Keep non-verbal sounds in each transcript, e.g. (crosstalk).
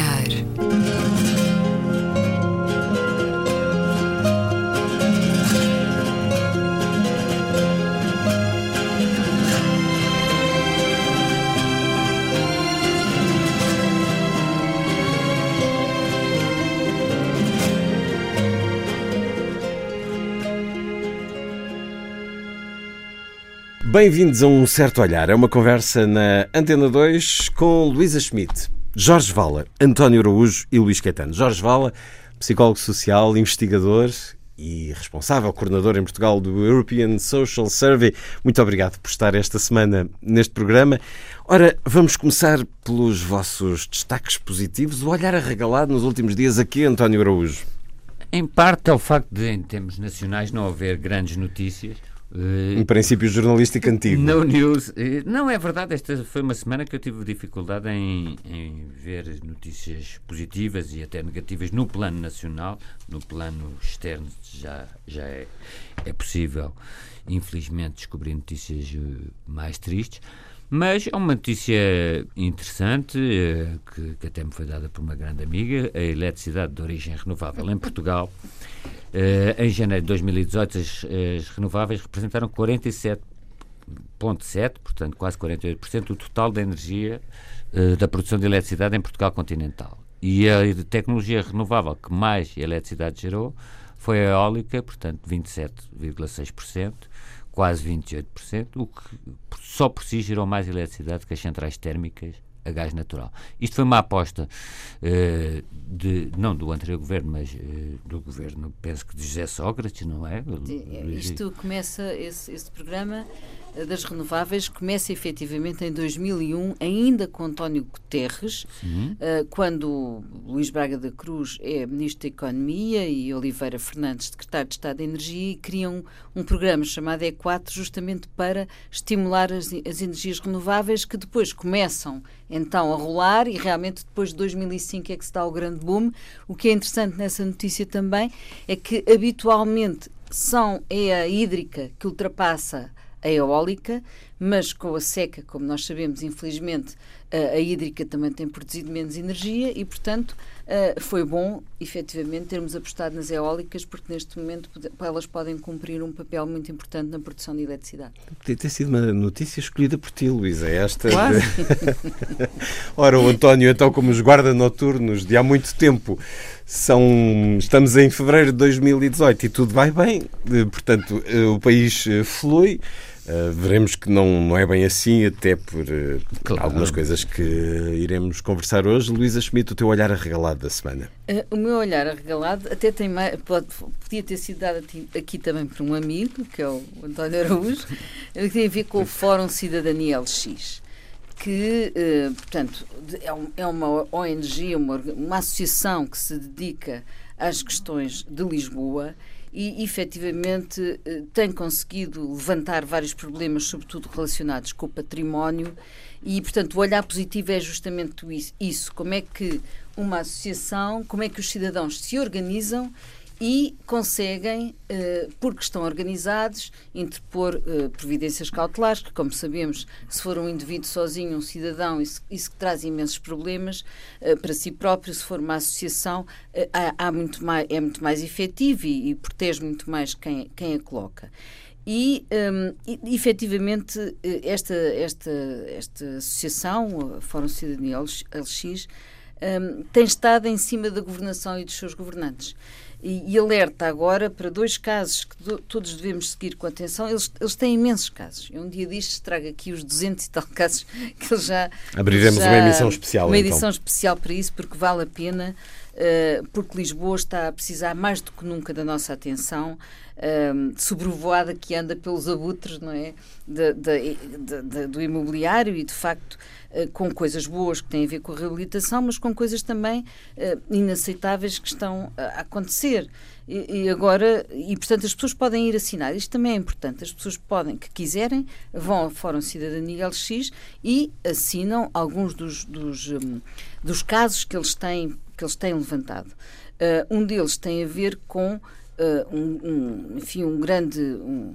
olhar. Bem-vindos a um certo olhar. É uma conversa na Antena 2 com Luísa Schmidt, Jorge Vala, António Araújo e Luís Caetano. Jorge Vala, psicólogo social, investigador e responsável, coordenador em Portugal do European Social Survey. Muito obrigado por estar esta semana neste programa. Ora, vamos começar pelos vossos destaques positivos. O olhar arregalado nos últimos dias aqui, António Araújo. Em parte é o facto de, em termos nacionais, não haver grandes notícias um princípio jornalístico antigo. No News. Não, é verdade. Esta foi uma semana que eu tive dificuldade em, em, ver notícias positivas e até negativas no plano nacional. No plano externo já, já é, é possível, infelizmente, descobrir notícias eh, mais tristes. Mas é uma notícia interessante, eh, que, que até me foi dada por uma grande amiga: a eletricidade de origem renovável em Portugal Uh, em janeiro de 2018, as, as renováveis representaram 47,7%, portanto, quase 48% do total da energia uh, da produção de eletricidade em Portugal continental. E a tecnologia renovável que mais eletricidade gerou foi a eólica, portanto, 27,6%, quase 28%, o que só por si gerou mais eletricidade que as centrais térmicas a gás natural. Isto foi uma aposta uh, de, não do anterior governo, mas uh, do governo, penso que de José Sócrates, não é? Isto começa, esse, esse programa das renováveis começa efetivamente em 2001, ainda com António Guterres, uh, quando Luís Braga da Cruz é Ministro da Economia e Oliveira Fernandes, Secretário de Estado da Energia, e criam um programa chamado E4 justamente para estimular as, as energias renováveis que depois começam então a rolar e realmente depois de 2005 é que se dá o grande boom. O que é interessante nessa notícia também é que habitualmente são, é a hídrica que ultrapassa a eólica, mas com a seca, como nós sabemos, infelizmente, a hídrica também tem produzido menos energia e, portanto, foi bom, efetivamente, termos apostado nas eólicas, porque neste momento elas podem cumprir um papel muito importante na produção de eletricidade. Podia ter sido uma notícia escolhida por ti, Luísa, é esta. Quase. (laughs) Ora, o António, então, como os guarda noturnos de há muito tempo, são, estamos em fevereiro de 2018 e tudo vai bem, portanto, eh, o país eh, flui. Uh, veremos que não, não é bem assim, até por uh, claro. algumas coisas que iremos conversar hoje. Luísa Schmidt, o teu olhar arregalado da semana. Uh, o meu olhar arregalado até tem mais, pode, podia ter sido dado aqui também por um amigo, que é o António Araújo, que tem a ver com o Fórum Cidadania LX que, portanto, é, é uma ONG, uma, uma associação que se dedica às questões de Lisboa e efetivamente eh, tem conseguido levantar vários problemas, sobretudo relacionados com o património, e portanto o olhar positivo é justamente isso: como é que uma associação, como é que os cidadãos se organizam e conseguem, eh, porque estão organizados, interpor eh, providências cautelares, que, como sabemos, se for um indivíduo sozinho, um cidadão, isso, isso traz imensos problemas eh, para si próprio. Se for uma associação, há, muito mais, é muito mais efetivo e, e protege muito mais quem, quem a coloca. E, um, e, efetivamente, esta, esta, esta associação, a Fórum Cidadania LX, um, tem estado em cima da governação e dos seus governantes e, e, alerta agora para dois casos que do, todos devemos seguir com atenção. Eles, eles têm imensos casos. Eu um dia disto trago aqui os 200 e tal (laughs) casos que eles já. Abriremos já, uma emissão especial. Uma então. edição especial para isso, porque vale a pena. Uh, porque Lisboa está a precisar mais do que nunca da nossa atenção, uh, sobrevoada que anda pelos abutres não é? De, de, de, do imobiliário e, de facto, com coisas boas que têm a ver com a reabilitação, mas com coisas também inaceitáveis que estão a acontecer. E, e, agora, e portanto as pessoas podem ir assinar, isto também é importante, as pessoas podem, que quiserem, vão ao Fórum Cidadania LX e assinam alguns dos, dos, um, dos casos que eles têm que eles têm levantado. Uh, um deles tem a ver com uh, um, um, enfim, um grande. Um,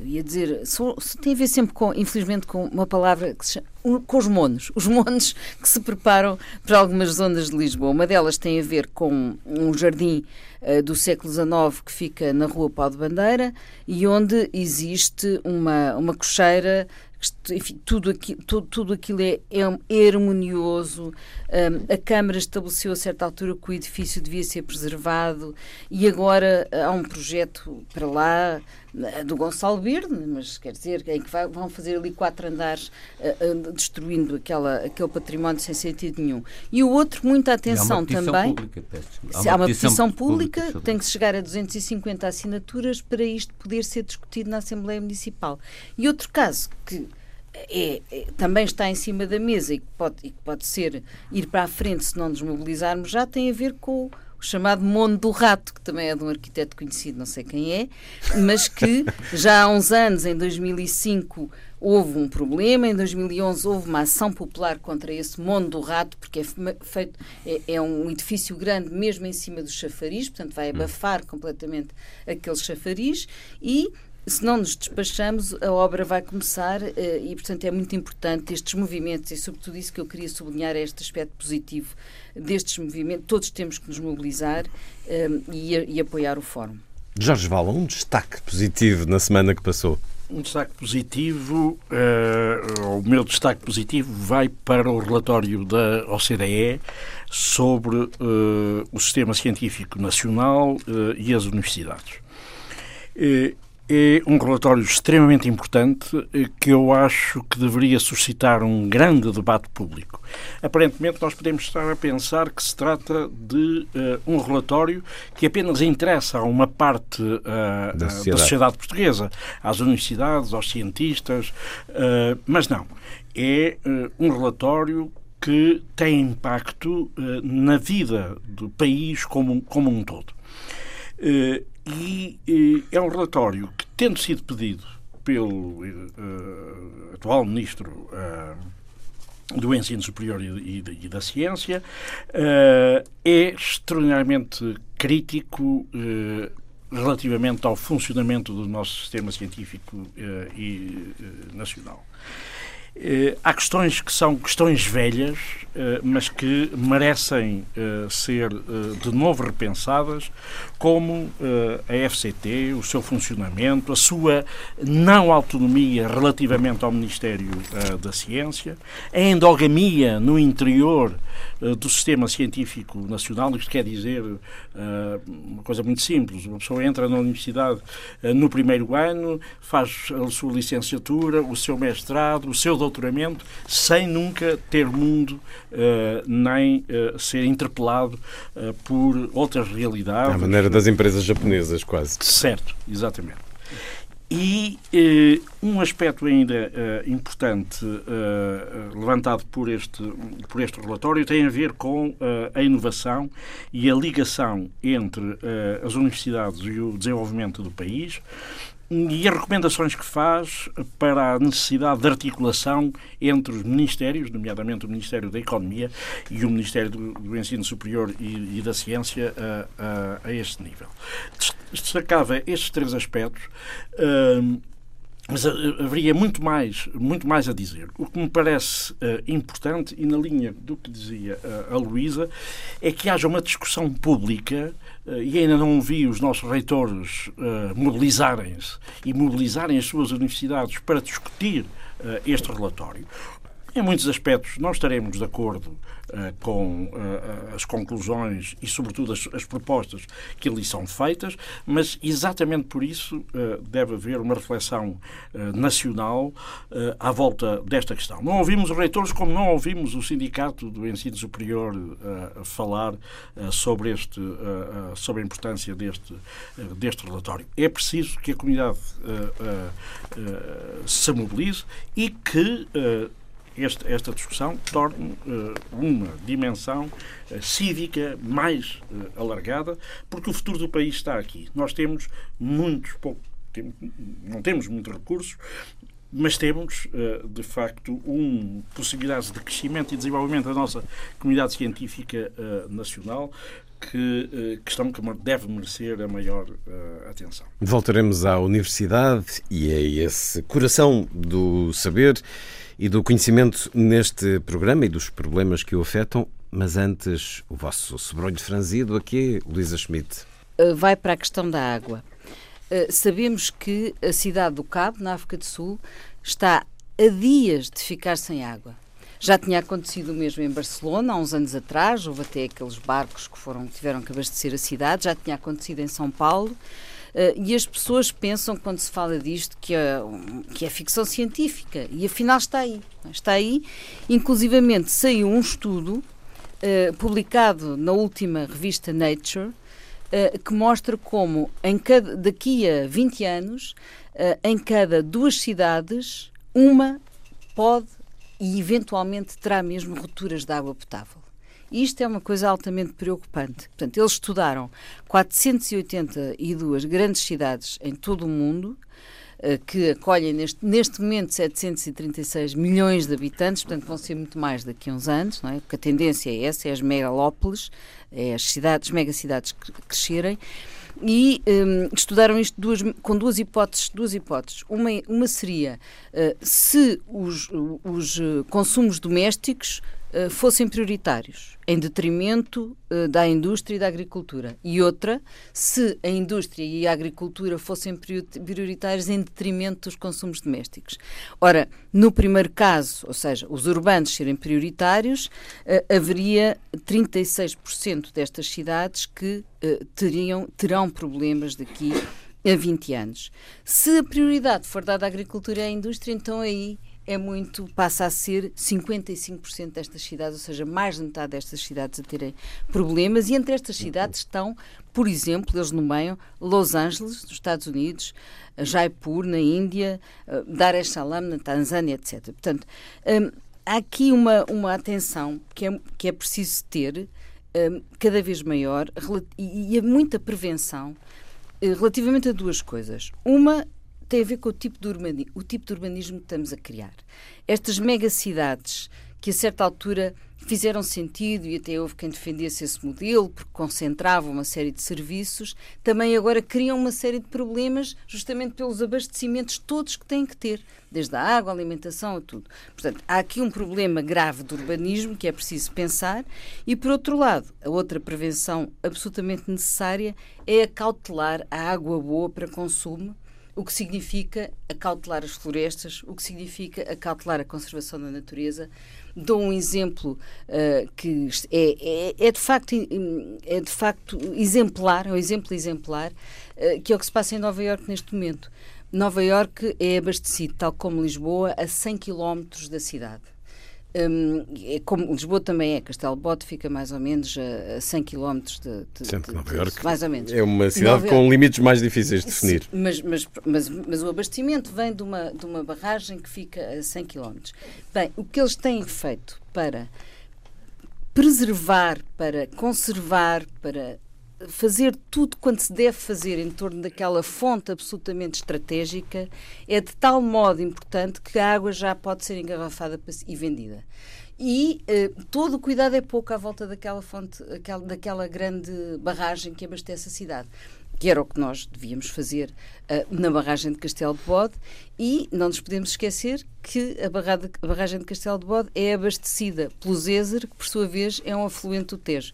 ia dizer, tem a ver sempre com, infelizmente, com uma palavra que se chama, com os monos, os monos que se preparam para algumas zonas de Lisboa. Uma delas tem a ver com um jardim uh, do século XIX que fica na Rua Pau de Bandeira e onde existe uma, uma cocheira enfim, tudo, aqui, tudo, tudo aquilo é, é harmonioso. Um, a Câmara estabeleceu a certa altura que o edifício devia ser preservado e agora há um projeto para lá eh, do Gonçalo Verde, mas quer dizer, em que vai, vão fazer ali quatro andares uh, uh, destruindo aquela, aquele património sem sentido nenhum. E o outro, muita atenção também. Pública, há uma, há uma petição, pública, pública tem que chegar a 250 assinaturas para isto poder ser discutido na Assembleia Municipal. E outro caso que é, é, também está em cima da mesa e que, pode, e que pode ser ir para a frente se não nos mobilizarmos já tem a ver com o chamado Mundo do Rato, que também é de um arquiteto conhecido, não sei quem é, mas que (laughs) já há uns anos, em 2005, houve um problema, em 2011 houve uma ação popular contra esse Mundo do Rato, porque é, feito, é, é um edifício grande mesmo em cima do chafariz, portanto vai abafar completamente aquele chafariz e se não nos despachamos, a obra vai começar eh, e, portanto, é muito importante estes movimentos e, sobretudo, isso que eu queria sublinhar é este aspecto positivo destes movimentos. Todos temos que nos mobilizar eh, e, e apoiar o Fórum. Jorge Vala, um destaque positivo na semana que passou. Um destaque positivo, uh, o meu destaque positivo vai para o relatório da OCDE sobre uh, o sistema científico nacional uh, e as universidades é um relatório extremamente importante eh, que eu acho que deveria suscitar um grande debate público. Aparentemente, nós podemos estar a pensar que se trata de uh, um relatório que apenas interessa a uma parte uh, da, sociedade. da, sociedade. portuguesa, às universidades, aos cientistas, uh, mas não. É um relatório que tem impacto na vida do país como, como um todo. E, é um relatório que, tendo sido pedido pelo uh, atual Ministro uh, do Ensino Superior e, e, e da Ciência, uh, é extraordinariamente crítico relativamente ao funcionamento do nosso sistema científico e nacional. Uh, há questões que são questões velhas, uh, mas que merecem uh, ser de novo repensadas, como a FCT, o seu funcionamento, a sua não autonomia relativamente ao Ministério da Ciência, a endogamia no interior do sistema científico nacional. Isto quer dizer uma coisa muito simples: uma pessoa entra na universidade no primeiro ano, faz a sua licenciatura, o seu mestrado, o seu doutoramento sem nunca ter mundo uh, nem uh, ser interpelado uh, por outras realidades. À maneira das empresas japonesas, quase. Certo, exatamente. E eh, um aspecto ainda eh, importante eh, levantado por este, por este relatório tem a ver com a inovação e a ligação entre as universidades e o desenvolvimento do país e as recomendações que faz para a necessidade de articulação entre os ministérios, nomeadamente o Ministério da Economia e o Ministério do, Ensino Superior e, da Ciência, a, a, a, este nível. Destacava estes três aspectos. Uh, mas haveria muito mais, muito mais a dizer. O que me parece uh, importante, e na linha do que dizia uh, a Luísa, é que haja uma discussão pública eh, e ainda não vi os nossos reitores uh, mobilizarem-se e mobilizarem as suas universidades para discutir uh, este relatório. Em muitos aspectos não estaremos de acordo uh, com uh, as conclusões e, sobretudo, as, as, propostas que ali são feitas, mas exatamente por isso uh, deve haver uma reflexão nacional à volta desta questão. Não ouvimos os reitores como não ouvimos o Sindicato do Ensino Superior falar sobre, este, sobre a importância deste, deste relatório. É preciso que a comunidade se mobilize e que este, esta discussão torne uh, uma dimensão uh, cívica mais uh, alargada, porque o futuro do país está aqui. Nós temos muitos, pouco, tem, não temos muitos recursos, mas temos, de facto, um, possibilidades de crescimento e desenvolvimento da nossa comunidade científica nacional que, questão que deve merecer a maior atenção. Voltaremos à universidade e a esse coração do saber e do conhecimento neste programa e dos problemas que o afetam. Mas antes, o vosso sobrolho franzido aqui, Luísa Schmidt. Vai para a questão da água. Sabemos que a cidade do Cabo, na África do Sul, está a dias de ficar sem água. Já tinha acontecido o mesmo em Barcelona, há uns anos atrás, houve até aqueles barcos que foram, tiveram que abastecer a cidade, já tinha acontecido em São Paulo. Uh, e as pessoas pensam, quando se fala disto, que é, que é ficção científica. E afinal está aí. Está aí. Inclusivamente saiu um estudo uh, publicado na última revista Nature uh, que mostra como em cada, daqui a 20 anos, em cada duas cidades, uma pode e eventualmente terá mesmo rupturas de água potável. Isto é uma coisa altamente preocupante. Portanto, eles estudaram 482 grandes cidades em todo o mundo, eh, que acolhem neste, neste momento 736 milhões de habitantes, portanto vão ser muito mais daqui a uns anos, não é? porque a tendência é essa, é as megalópolis, é as cidades, megacidades crescerem, e um, estudaram isto duas, com duas hipóteses. Duas hipóteses. Uma, uma seria uh, se os, os eh, consumos domésticos uh, fossem prioritários, em detrimento uh, da indústria e da agricultura. E outra, se a indústria e a agricultura fossem prioritários em detrimento dos consumos domésticos. Ora, no primeiro caso, ou seja, os urbanos serem prioritários, uh, haveria 36% destas cidades que teriam, terão problemas daqui a 20 anos. Se a prioridade for dada à agricultura e à indústria, então aí é muito, passa a ser 55% destas cidades, ou seja, mais de metade destas cidades a terem problemas, e entre estas cidades estão, por exemplo, eles nomeiam Los Angeles, nos Estados Unidos, Jaipur, na Índia, eh, Dar es Salaam, na Tanzânia, etc. Portanto, hum, há aqui uma, uma atenção que é, que é preciso ter hum, cada vez maior e, e muita prevenção eh, relativamente a duas coisas. Uma tem a ver com o tipo de urbanismo, o tipo de urbanismo que estamos a criar. Estas megacidades que a certa altura fizeram sentido e até houve quem defendesse esse modelo porque concentravam uma série de serviços, também agora criam uma série de problemas justamente pelos abastecimentos todos que têm que ter, desde a água, a alimentação a tudo. Portanto, há aqui um problema grave do urbanismo que é preciso pensar e, por outro lado, a outra prevenção absolutamente necessária é acautelar a água boa para consumo o que significa acautelar as florestas, o que significa acautelar a conservação da natureza. Dou um exemplo uh, que é, é, é, de facto, é de facto exemplar, é um exemplo exemplar, uh, que é o que se passa em Nova Iorque neste momento. Nova Iorque é abastecido, tal como Lisboa, a 100 km da cidade. Um, é como Lisboa também é, Castelo Bote fica mais ou menos a, 100 km de, de, Sendo que Nova Iorque mais ou menos. é uma cidade com limites mais difíceis de definir. Mas, mas, mas, mas, o abastecimento vem de uma, de uma barragem que fica a 100 km. Bem, o que eles têm feito para preservar, para conservar, para fazer tudo quanto se deve fazer em torno daquela fonte absolutamente estratégica é de tal modo importante que a água já pode ser engarrafada e vendida. E uh, todo o cuidado é pouco à volta daquela fonte, aquela, daquela grande barragem que abastece a cidade que era o que nós devíamos fazer uh, na barragem de Castelo de Bode, e não nos podemos esquecer que a, barrada, a barragem de Castelo de Bode é abastecida pelo Zézer, que por sua vez é um afluente do Tejo.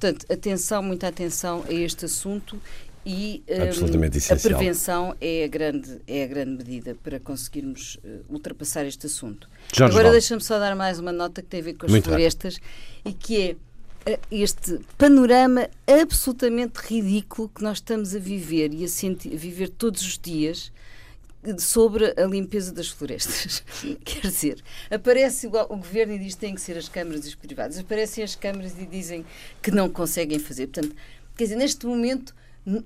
Portanto, atenção, muita atenção a este assunto e um, a prevenção é a, grande, é a grande medida para conseguirmos uh, ultrapassar este assunto. Jorge Agora deixa-me só dar mais uma nota que tem a ver com as Muito florestas e que é uh, este panorama absolutamente ridículo que nós estamos a viver e a, sentir, a viver todos os dias sobre a limpeza das florestas. (laughs) Quer dizer, aparece o, o, governo e diz que têm que ser as câmaras e os privados. Aparecem as câmaras e dizem que não conseguem fazer. Portanto, quer dizer, neste momento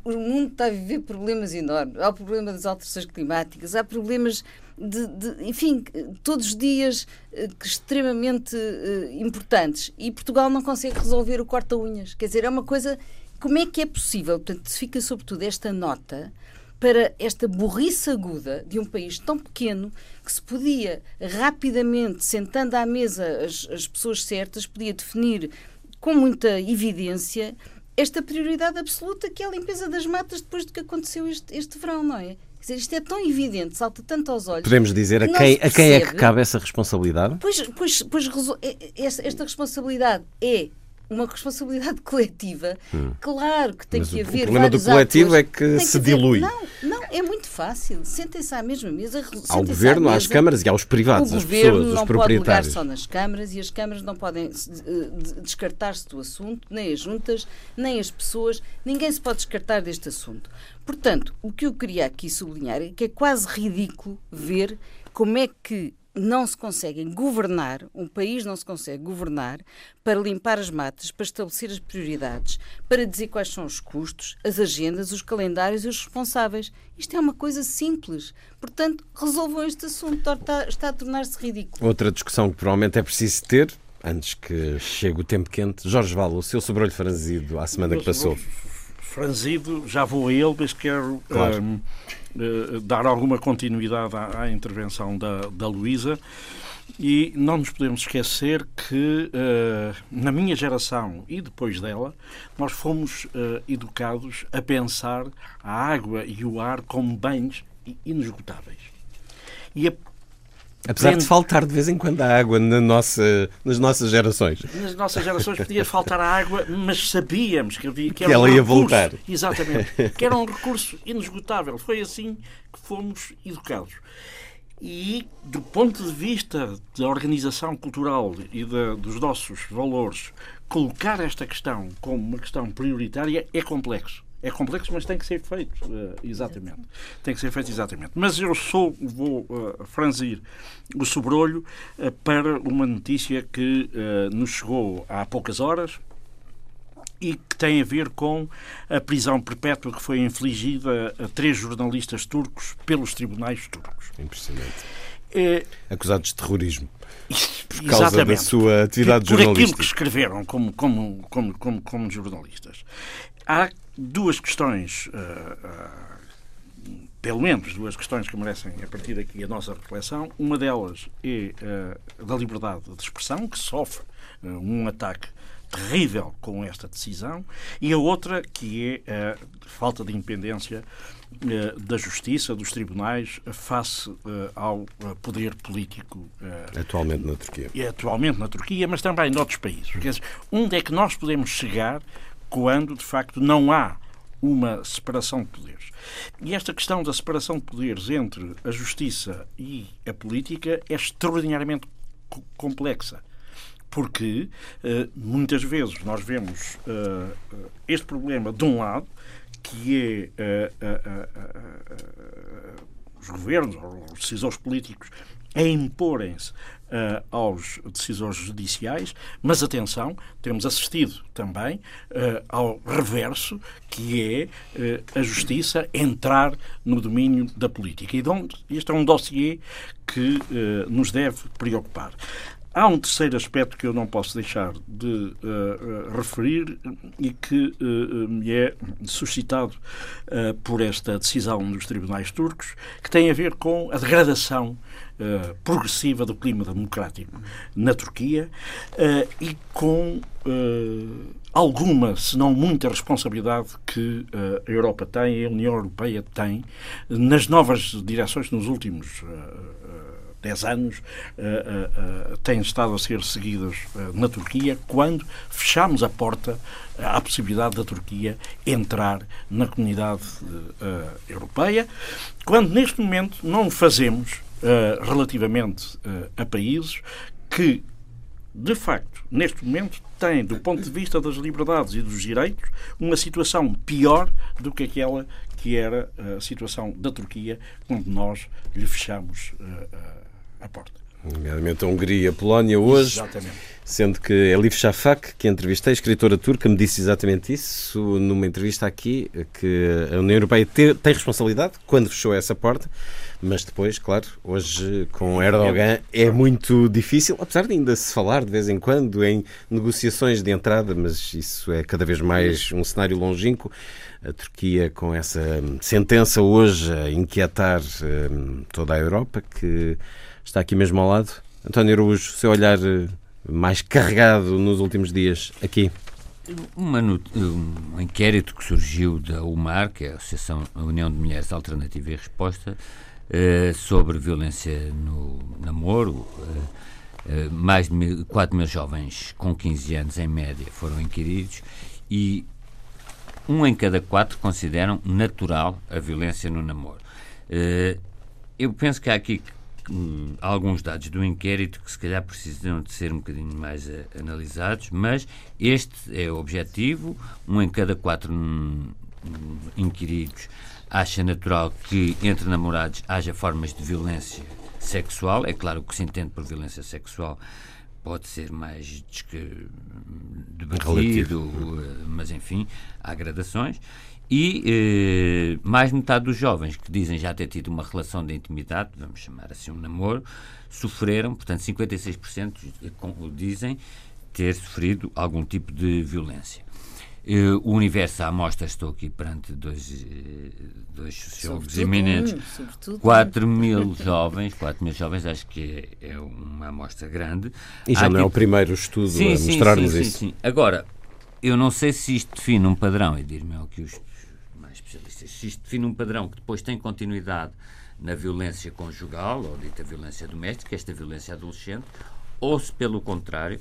o mundo está a viver problemas enormes. Há o problema das alterações climáticas, há problemas de, de enfim, todos os dias uh, extremamente uh, importantes. E Portugal não consegue resolver o corta-unhas. Quer dizer, é uma coisa. Como é que é possível? Portanto, fica sobretudo esta nota para esta burrice aguda de um país tão pequeno que se podia rapidamente, sentando à mesa as, as pessoas certas, podia definir com muita evidência esta prioridade absoluta que é a limpeza das matas depois do que aconteceu este, este verão, não é? Quer dizer, isto é tão evidente, salta tanto aos olhos. Podemos dizer a que quem, a quem é que cabe essa responsabilidade? Pois, pois, pois é- é- esta responsabilidade é uma responsabilidade (laughs) coletiva. Claro que tem Hum. Mas que o- o haver problema do coletivo atores. é que se haver- dilui. Não, não, é muito fácil. Sentem-se à mesma mesa. Ao à governo, às mesa. câmaras e aos privados, o às governo pessoas, não pode proprietários. só nas câmaras e as câmaras não podem eh, de- descartar-se do assunto, nem as juntas, nem as pessoas, ninguém se pode descartar deste assunto. Portanto, o que eu queria aqui sublinhar é que é quase ridículo ver como é que não se conseguem governar, um país não se consegue governar para limpar as matas, para estabelecer as prioridades, para dizer quais são os custos, as agendas, os calendários e os responsáveis. Isto é uma coisa simples. Portanto, resolvam este assunto. Está, está a tornar-se ridículo. Outra discussão que provavelmente é preciso ter, antes que chegue o tempo quente. Jorge Valo, o seu sobrolho franzido à semana que passou. Franzido, já vou a ele, mas quero Claro. hum, eh, dar alguma continuidade à, à intervenção da, da Luísa. E não nos podemos esquecer que, eh, na minha geração e depois dela, nós fomos eh, educados a pensar a água e o ar como bens inesgotáveis. E a Apesar de faltar de vez em quando a água na nossa, nas nossas gerações. Nas nossas gerações podia faltar a água, mas sabíamos que, havia, que, Que era ela um ia recurso, voltar. Exatamente. (laughs) Que era um recurso inesgotável. Foi assim que fomos educados. E, do ponto de vista da organização cultural e da- dos nossos valores, colocar esta questão como uma questão prioritária é complexo. É complexo, mas tem que ser feito, eh, exatamente. Tem que ser feito exatamente. Mas eu sou, vou eh, franzir o sobrolho eh, para uma notícia que nos chegou há poucas horas, e que tem a ver com a prisão perpétua que foi infligida a três jornalistas turcos pelos tribunais turcos. Impressionante. É, Acusados de terrorismo. Por causa da exatamente. sua atividade por, por aquilo jornalística. que escreveram como, como, como, como, como jornalistas. Há duas questões, ah, ah, pelo menos duas questões que merecem, a partir daqui, a nossa reflexão. Uma delas é ah, da liberdade de expressão, que sofre um ataque terrível com esta decisão, e a outra que é a falta de independência da justiça, dos tribunais, face ao poder político Atualmente na Turquia. e atualmente na Turquia, mas também noutros países. Quer dizer, onde é que nós podemos chegar quando, de facto, não há uma separação de poderes? E esta questão da separação de poderes entre a justiça e a política é extraordinariamente co- complexa. Porque eh, muitas vezes nós vemos eh, este problema de um lado, que é eh, os governos, os decisores políticos, a imporem-se eh, aos decisores judiciais, mas atenção, temos assistido também eh, ao reverso, que é eh, a justiça entrar no domínio da política. E onde, este é um dossiê que nos deve preocupar. Há um terceiro aspecto que eu não posso deixar de eh, referir e que eh, me é suscitado por esta decisão dos tribunais turcos, que tem a ver com a degradação progressiva do clima democrático na Turquia e com alguma, se não muita responsabilidade que a Europa tem, a União Europeia tem, nas novas direções nos últimos 10 anos uh, têm estado a ser seguidas na Turquia quando fechamos a porta à possibilidade da Turquia entrar na comunidade europeia, quando neste momento não o fazemos relativamente a países que, de facto, neste momento têm, do ponto de vista das liberdades e dos direitos, uma situação pior do que aquela que era a situação da Turquia quando nós lhe fechamos a porta. Nomeadamente a Hungria e a Polónia hoje, Exatamente. sendo que Elif Shafak, que entrevistei, escritora turca, me disse exatamente isso numa entrevista aqui, que a União Europeia te, tem responsabilidade quando fechou essa porta, mas depois, claro, hoje com Erdogan é muito difícil, apesar de ainda se falar de vez em quando em negociações de entrada, mas isso é cada vez mais um cenário longínquo. A Turquia com essa sentença hoje a inquietar um, toda a Europa, que está aqui mesmo ao lado. António Araújo, seu olhar mais carregado nos últimos dias aqui. Uma, um inquérito que surgiu da UMAR, que é a Associação a União de Mulheres Alternativa e Resposta, eh, sobre violência no namoro. Eh, mais de 4 mil jovens com 15 anos, em média, foram inquiridos e um em cada quatro consideram natural a violência no namoro. Eh, eu penso que há aqui hum, alguns dados do inquérito que se calhar precisam de ser um bocadinho mais uh, analisados, mas este é o objetivo. Um em cada quatro hum, inquiridos acha natural que entre namorados haja formas de violência sexual. É claro que se entende por violência sexual pode ser mais debatido, eh, mas enfim, há gradações. E eh, mais metade dos jovens que dizem já ter tido uma relação de intimidade, vamos chamar assim um namoro, sofreram, portanto, 56% dizem ter sofrido algum tipo de violência. Uh, o universo à amostra, estou aqui perante dois, uh, dois sociólogos eminentes, um, 4 mil (laughs) jovens, 4 mil jovens, acho que é, é uma amostra grande. E já Há não é o primeiro estudo sim, a mostrar-nos sim, isso. Sim, sim. Agora, eu não sei se isto define um padrão, e dir-me que os mais especialistas, se isto define um padrão que depois tem continuidade na violência conjugal, ou dita violência doméstica, esta violência adolescente, ou se pelo contrário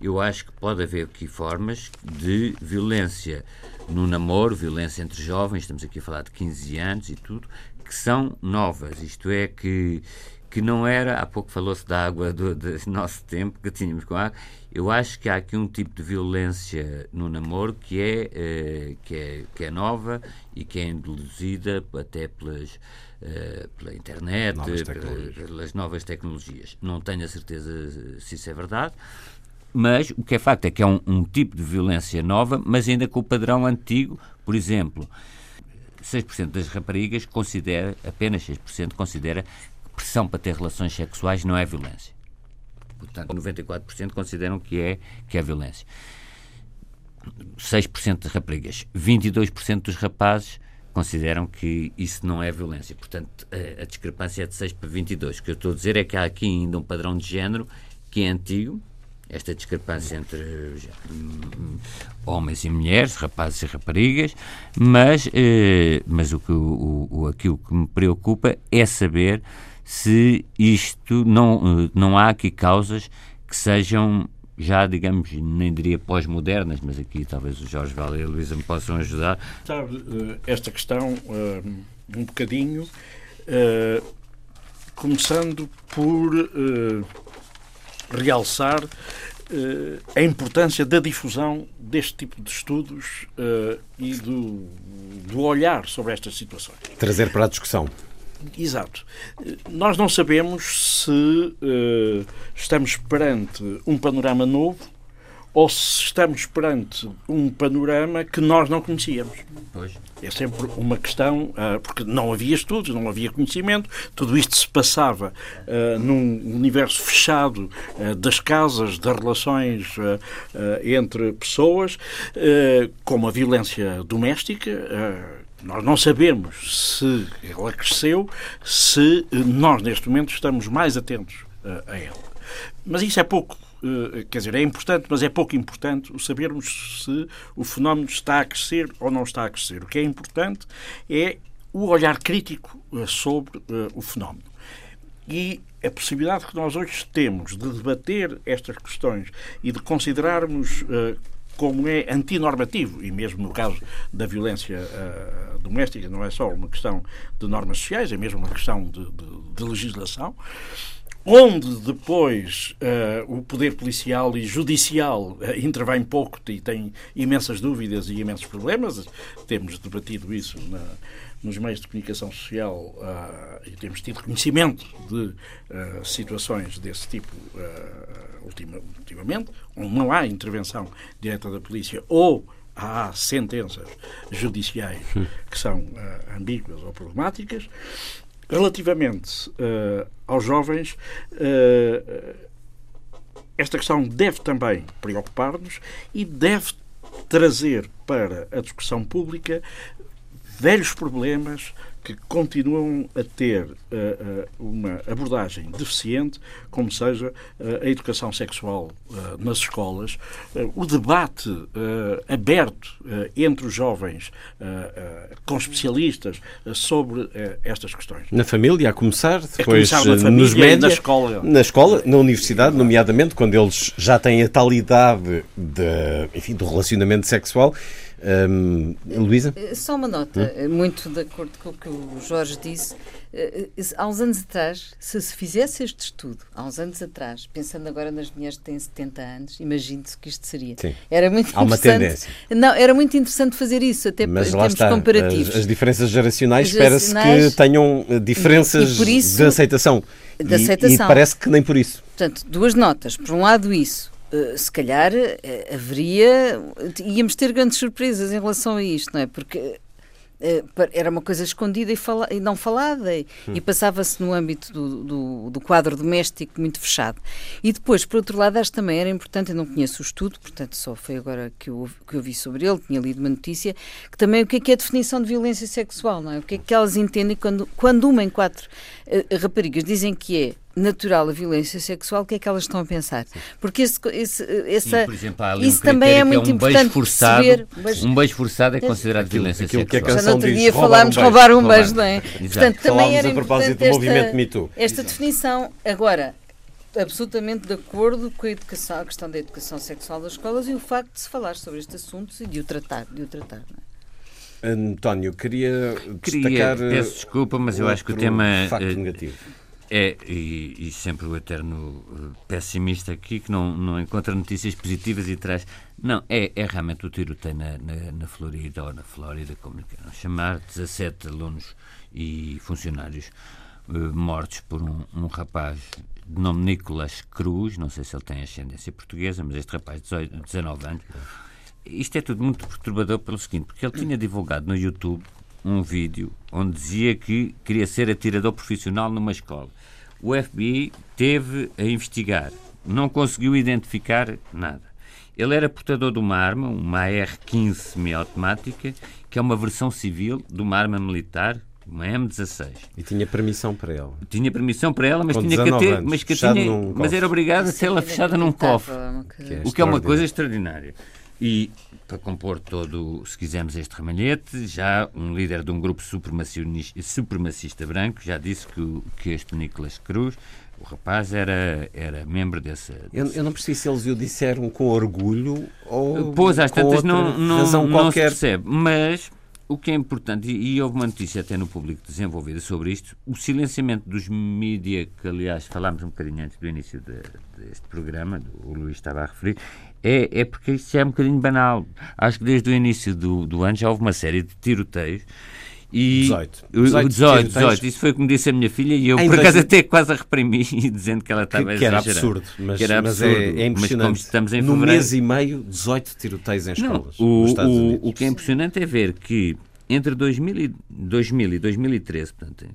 eu acho que pode haver aqui formas de violência no namoro, violência entre jovens, estamos aqui a falar de 15 anos e tudo, que são novas. Isto é, que, que não era, há pouco falou-se da água do, do, (laughs) nosso tempo, que tínhamos com água. Eu acho que há aqui um tipo de violência no namoro que é, eh, que é, que é nova e que é induzida até pelas. Uh, pela internet, novas pelas novas tecnologias. Não tenho a certeza se isso é verdade, mas o que é facto é que é um, um tipo de violência nova, mas ainda com o padrão antigo. Por exemplo, 6% das raparigas considera, apenas 6% considera que pressão para ter relações sexuais não é violência. Portanto, 94% consideram que é, que é violência. 6% das raparigas, 22% dos rapazes consideram que isso não é violência. Portanto, a, a discrepância é de 6 para 22. O que eu estou a dizer é que há aqui ainda um padrão de género que é antigo, esta discrepância entre hum, homens e mulheres, rapazes e raparigas, mas, eh, mas o que, o, o, aquilo que me preocupa é saber se isto não, eh, não há aqui causas que sejam já, digamos, nem diria pós-modernas, mas aqui talvez o Jorge Vale e a Luísa me possam ajudar. Sabe, eh, esta questão, um bocadinho, começando por realçar uh, a importância da difusão deste tipo de estudos uh, e do, do olhar sobre estas situações. Trazer para a discussão. Exato. Nós não sabemos se uh, estamos perante um panorama novo ou se estamos perante um panorama que nós não conhecíamos. Pois. É sempre uma questão, uh, porque não havia estudos, não havia conhecimento, tudo isto se passava uh, num universo fechado uh, das casas, das relações entre pessoas, como a violência doméstica. Nós não sabemos se ela cresceu, se nós, neste momento, estamos mais atentos a ela. Mas isso é pouco quer dizer, é importante, mas é pouco importante o sabermos se o fenómeno está a crescer ou não está a crescer. O que é importante é o olhar crítico eh, sobre eh, o fenómeno. E a possibilidade que nós hoje temos de debater estas questões e de considerarmos como é antinormativo, e mesmo no caso da violência uh, doméstica, não é só uma questão de normas sociais, é mesmo uma questão de, de, de legislação, onde depois uh, o poder policial e judicial uh, intervém pouco e tem imensas dúvidas e imensos problemas. Temos debatido isso na, nos meios de comunicação social uh, e temos tido conhecimento de situações desse tipo ultima, ultimamente, onde não há intervenção direta da polícia ou há sentenças judiciais que são ambíguas ou problemáticas. Relativamente uh, aos jovens, uh, esta questão deve também preocupar-nos e deve trazer para a discussão pública velhos problemas que continuam a ter uh, uh, uma abordagem deficiente, como seja uh, a educação sexual nas escolas, o debate aberto entre os jovens com especialistas sobre estas questões. Na família, a começar, depois a começar nos médios, na escola. Na escola, na universidade, nomeadamente, quando eles já têm a tal idade de, enfim, do relacionamento sexual. Um, Luísa? Eh, só uma nota, hum? muito de acordo com o que o Jorge disse. Eh, há uns anos atrás, se se fizesse este estudo, há uns anos atrás, pensando agora nas mulheres que têm 70 anos, imagine-se que isto seria. Sim. Era muito há uma tendência. Não, era muito interessante fazer isso, até Mas em termos está, comparativos. As, as diferenças geracionais, espera-se que tenham diferenças isso, de aceitação. De aceitação. E, e parece que nem por isso. Portanto, duas notas. Por um lado, isso. Uh, se calhar uh, haveria, íamos ter grandes surpresas em relação a isto, não é? Porque eh, era uma coisa escondida e, fala, e não falada e, hum. e passava-se no âmbito do, do, do, quadro doméstico muito fechado. E depois, por outro lado, acho também era importante, eu não conheço o estudo, portanto só foi agora que eu, que eu vi sobre ele, tinha lido uma notícia, que também o que é, que é a definição de violência sexual, não é? O que é que elas entendem quando, quando uma em quatro uh, raparigas dizem que é natural a violência sexual, o que é que elas estão a pensar? Porque esse, esse, essa, Sim, por exemplo, isso um também é muito é um importante beijo forçado, perceber. Um beijo forçado é considerado aquilo, violência aquilo sexual. Que a Já no outro dia falámos um roubar um beijo, não é? Portanto, também era a propósito do movimento Me Too. Esta Exato. definição. Agora, absolutamente de acordo com a educação, a questão da educação sexual das escolas e o facto de se falar sobre estes assuntos e de o tratar, de o tratar. É? António, queria, queria destacar. Peço desculpa, mas eu acho que o tema. Facto uh, negativo. É, e, e, sempre o eterno uh, pessimista aqui, que não, não encontra notícias positivas e traz. Não, é, é realmente o tiroteio na, na, na Florida, ou na Flórida, como queiram chamar, 17 alunos e funcionários uh, mortos por um, um, rapaz de nome Nicolas Cruz, não sei se ele tem ascendência portuguesa, mas este rapaz de 19 anos. Isto é tudo muito perturbador pelo seguinte, porque ele tinha divulgado no YouTube um vídeo onde dizia que queria ser atirador profissional numa escola. O FBI teve a investigar, não conseguiu identificar nada. Ele era portador de uma arma, uma AR-15 semiautomática, que é uma versão civil de uma arma militar, uma M16. E tinha permissão para ela. Tinha permissão para ela, mas Com tinha que ter, anos, mas, que tinha, mas era obrigado a ser ela fechada num cofre. o que é uma coisa extraordinária. E para compor todo, se quisermos, este ramalhete, já um líder de um grupo supremacista branco já disse que, que este Nicolas Cruz, o rapaz, era, era membro dessa. Eu, eu, não percebi se eles o disseram com orgulho ou. Pois, às tantas não, não, não qualquer. se percebe, mas. O que é importante, e, e houve uma notícia até no público desenvolvida sobre isto, o silenciamento dos mídias, que aliás falámos um bocadinho antes do início de, deste programa, o Luís estava a referir, é, é porque isto já é um bocadinho banal. Acho que desde o início do, do ano já houve uma série de tiroteios. E 18. 18, 18, 18, Isso foi como disse a minha filha e eu, por acaso, até quase a reprimi, (laughs) dizendo que ela estava que, que era absurdo. Mas, que era absurdo, mas é, é impressionante. Mas estamos em no mês e meio, 18 tiroteios em escolas. Não, o, o, o, que é impressionante é ver que entre 2000 e, 2000 e 2013, portanto,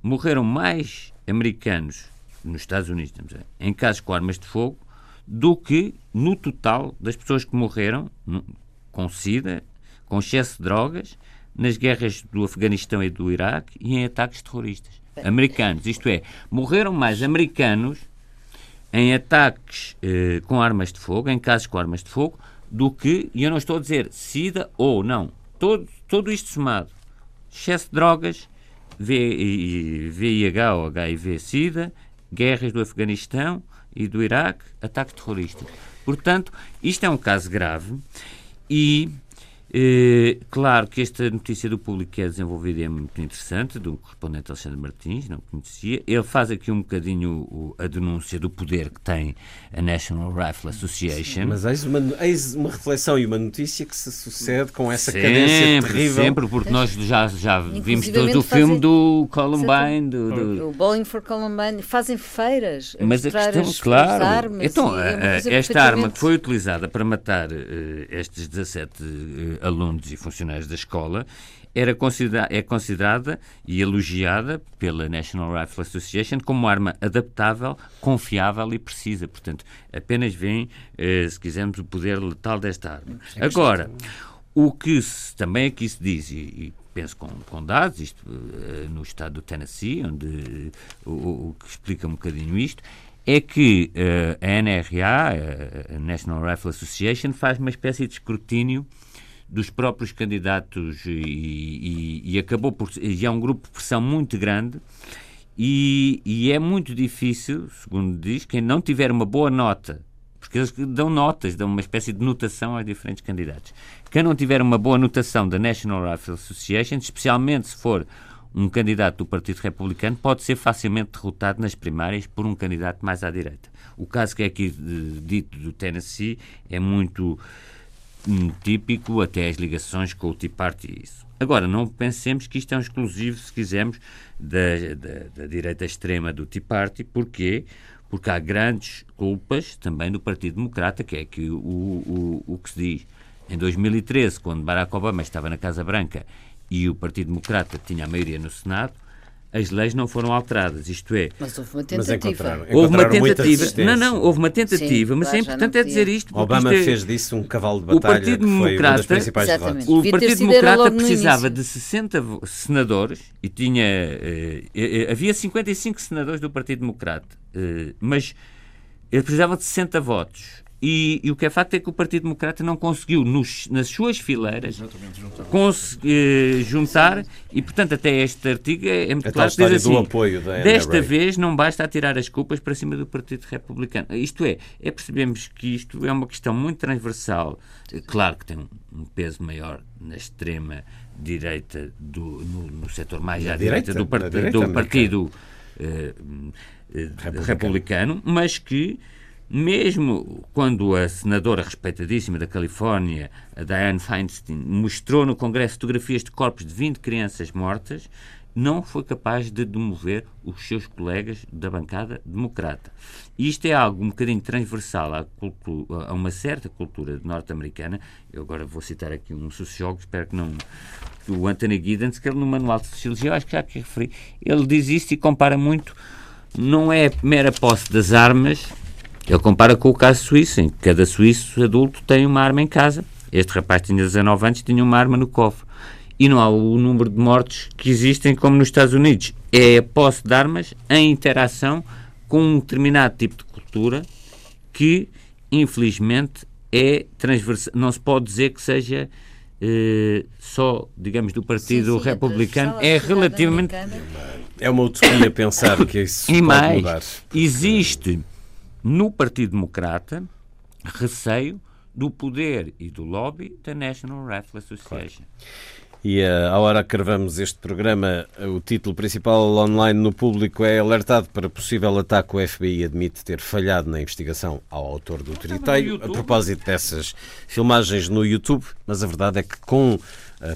morreram mais americanos nos Estados Unidos, em casos com armas de fogo, do que no total das pessoas que morreram com SIDA, com excesso de drogas, nas guerras do Afeganistão e do Iraque e em ataques terroristas. Americanos, isto é, morreram mais americanos em ataques eh, com armas de fogo, em casos com armas de fogo, do que, e eu não estou a dizer SIDA ou não, todo, todo isto somado, excesso de drogas, VIH ou HIV-SIDA, guerras do Afeganistão, e do Iraque, ataque terrorista. Portanto, isto é um caso grave e claro que esta notícia do público que é desenvolvida é muito interessante, do correspondente Alexandre Martins, não conhecia. Ele faz aqui um bocadinho a denúncia do poder que tem a National Rifle Association. Mas eis uma, eis uma reflexão e uma notícia que se sucede com essa sempre, cadência terrível. Sempre, porque nós já, já vimos todo o filme do Columbine. Do, do... O Bowling for Columbine. Fazem feiras. Mas a questão, as, claro. Armas, então, é esta arma que foi utilizada para matar uh, estes 17 uh, alunos e funcionários da escola, era considera é considerada e elogiada pela National Rifle Association como arma adaptável, confiável e precisa. Portanto, apenas vem, eh, se quisermos, o poder letal desta arma. Agora, o que se, também aqui se diz, e, penso com, com dados, isto uh, no estado do Tennessee, onde uh, o, o, que explica um bocadinho isto, é que uh, a NRA, a National Rifle Association, faz uma espécie de escrutínio dos próprios candidatos e, e, e acabou por. E é um grupo de pressão muito grande. E, e é muito difícil, segundo diz, quem não tiver uma boa nota porque eles dão notas, dão uma espécie de notação aos diferentes candidatos. Quem não tiver uma boa notação da National Rifle Association, especialmente se for um candidato do Partido Republicano, pode ser facilmente derrotado nas primárias por um candidato mais à direita. O caso que é aqui eh, dito do Tennessee é muito típico, até as ligações com o Tea Party e isso. Agora, não pensemos que isto é um exclusivo, se quisermos, da, da, da direita extrema do Tea Party. Porquê? porque há grandes culpas também do Partido Democrata, que é que o, o, o que se diz em 2013, quando Barack Obama estava na Casa Branca e o Partido Democrata tinha a maioria no Senado, as leis não foram alteradas, isto é. Mas houve uma tentativa. Encontraram, houve uma tentativa. Não, não, houve uma tentativa, Sim, mas é importante é dizer isto. Obama isto é, fez disso um cavalo de batalha. O Partido Democrata, o Partido Democrata precisava de 60 senadores e tinha. Eh, eh, eh, havia 55 senadores do Partido Democrata, eh, mas ele precisava de 60 votos. E, e, o que é facto é que o Partido Democrata não conseguiu, nos, nas suas fileiras, juntar. juntar e, portanto, até este artigo é, é muito a claro que diz assim, desta vez não basta atirar as culpas para cima do Partido Republicano. Isto é, é percebemos que isto é uma questão muito transversal, claro que tem um peso maior na extrema direita, do, no, no setor mais à direita, direita do, part, direita, do Partido eh, eh, republicano. republicano, mas que mesmo quando a senadora respeitadíssima da Califórnia, Dianne Feinstein, mostrou no Congresso fotografias de corpos de 20 crianças mortas, não foi capaz de demover os seus colegas da bancada democrata. E isto é algo um bocadinho transversal à, cultura, a uma certa cultura norte-americana. Eu agora vou citar aqui um sociólogo, espero que não. O Anthony Giddens, que ele no Manual de Sociologia, eu acho que já que referi, ele diz isto e compara muito. Não é mera posse das armas ele compara com o caso suíço, em que cada suíço adulto tem uma arma em casa. Este rapaz tinha 19 anos e tinha uma arma no cofre. E não há o número de mortes que existem como nos Estados Unidos. É a posse de armas em interação com um determinado tipo de cultura que, infelizmente, é transversal. Não se pode dizer que seja eh, só, digamos, do Partido sim, sim, Republicano. É relativamente. É uma utopia pensar que isso e pode mais, mudar. Existe no Partido Democrata, receio do poder e do lobby da National Rifle Association. Claro. E uh, à hora que gravamos este programa, o título principal online no público é alertado para possível ataque. O FBI admite ter falhado na investigação ao autor do tiroteio. A propósito dessas filmagens no YouTube, mas a verdade é que com uh,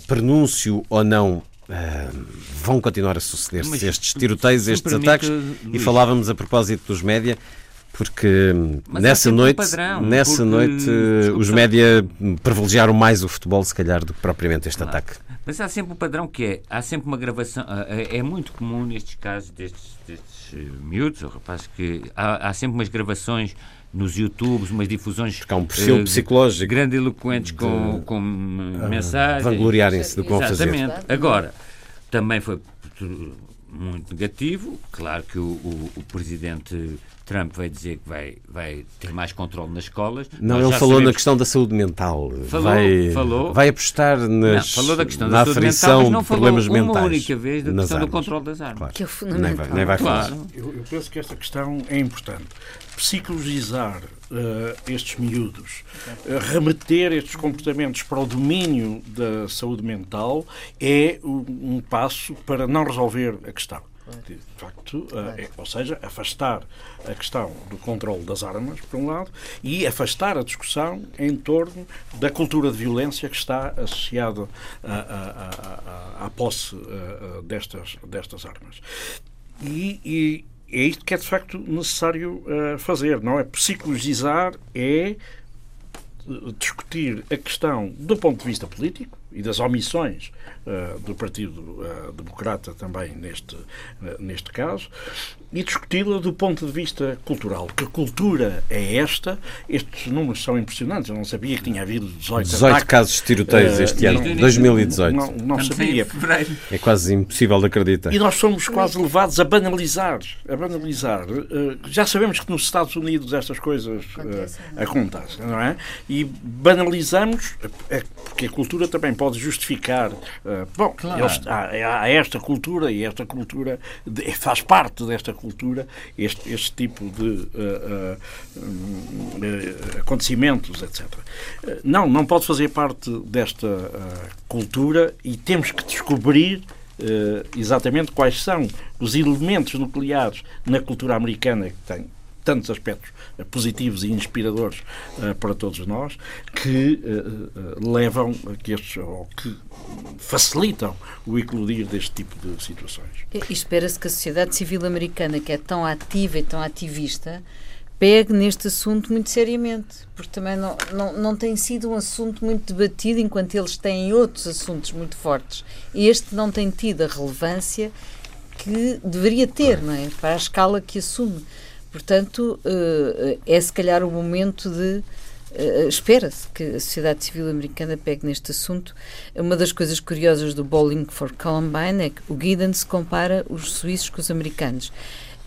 prenúncio ou não Uh, vão continuar a suceder-se estes tiroteios, estes ataques. Luís. E falávamos a propósito dos média. Porque Mas nessa noite, padrão, nessa porque... noite Desculpa, os média privilegiaram mais o futebol, se calhar, do que propriamente este ataque. Mas há sempre o um padrão que é, há sempre uma gravação, é muito comum nestes casos destes, destes eh, miúdos, ou rapazes, que há, há sempre umas gravações nos YouTubes, umas difusões. Porque há um perfil uh, psicológico. Grandiloquentes de, com, com uh, mensagens. Vangloriarem-se do que vão fazer. Exatamente. Agora, também foi muito negativo. Claro que o, o, o presidente Trump vai dizer que vai, vai ter mais controle nas escolas. Não, ele falou sabemos... na questão da saúde mental. Falou, vai, falou. Vai apostar nas, não, falou da questão da saúde mental, mas não problemas falou mentais. uma única vez da questão armas. do controle das armas. Claro. Que é fundamental. Nem vai, nem vai claro. Eu, eu, penso que esta questão é importante. Psicologizar uh, estes miúdos, uh, remeter estes comportamentos para o domínio da saúde mental é um, um passo para não resolver a questão. De facto, é, ou seja, afastar a questão do controle das armas, por um lado, e afastar a discussão em torno da cultura de violência que está associada à, posse destas, destas armas. E, e, é isto que é de facto necessário fazer, não é? Psicologizar é discutir a questão do ponto de vista político, e das omissões uh, do Partido uh, Democrata também neste, uh, neste caso, e discuti-la do ponto de vista cultural. Que cultura é esta? Estes números são impressionantes. Eu não sabia que tinha havido 18, 18 ataques. casos de tiroteios este ano, 2018. Não, não sabia. É quase impossível de acreditar. E nós somos quase levados a banalizar. A banalizar. Já sabemos que nos Estados Unidos estas coisas acontecem, não é? E banalizamos, é porque a cultura também pode justificar. Bom, claro. eles, há, há, esta cultura e esta cultura faz parte desta cultura este, este tipo de uh, uh, acontecimentos, etc. Não, não pode fazer parte desta cultura e temos que descobrir exatamente quais são os elementos nucleares na cultura americana que tem tantos aspectos positivos e inspiradores uh, para todos nós que uh, levam que estes, ou que facilitam o eclodir deste tipo de situações. E espera-se que a sociedade civil americana, que é tão ativa e tão ativista, pegue neste assunto muito seriamente, porque também não, não, não tem sido um assunto muito debatido, enquanto eles têm outros assuntos muito fortes. Este não tem tido a relevância que deveria ter, não é? Para a escala que assume. Portanto, uh, é se calhar o momento de. Uh, Espera-se que a sociedade civil americana pegue neste assunto. Uma das coisas curiosas do Bowling for Columbine é que o Giddens compara os suíços com os americanos.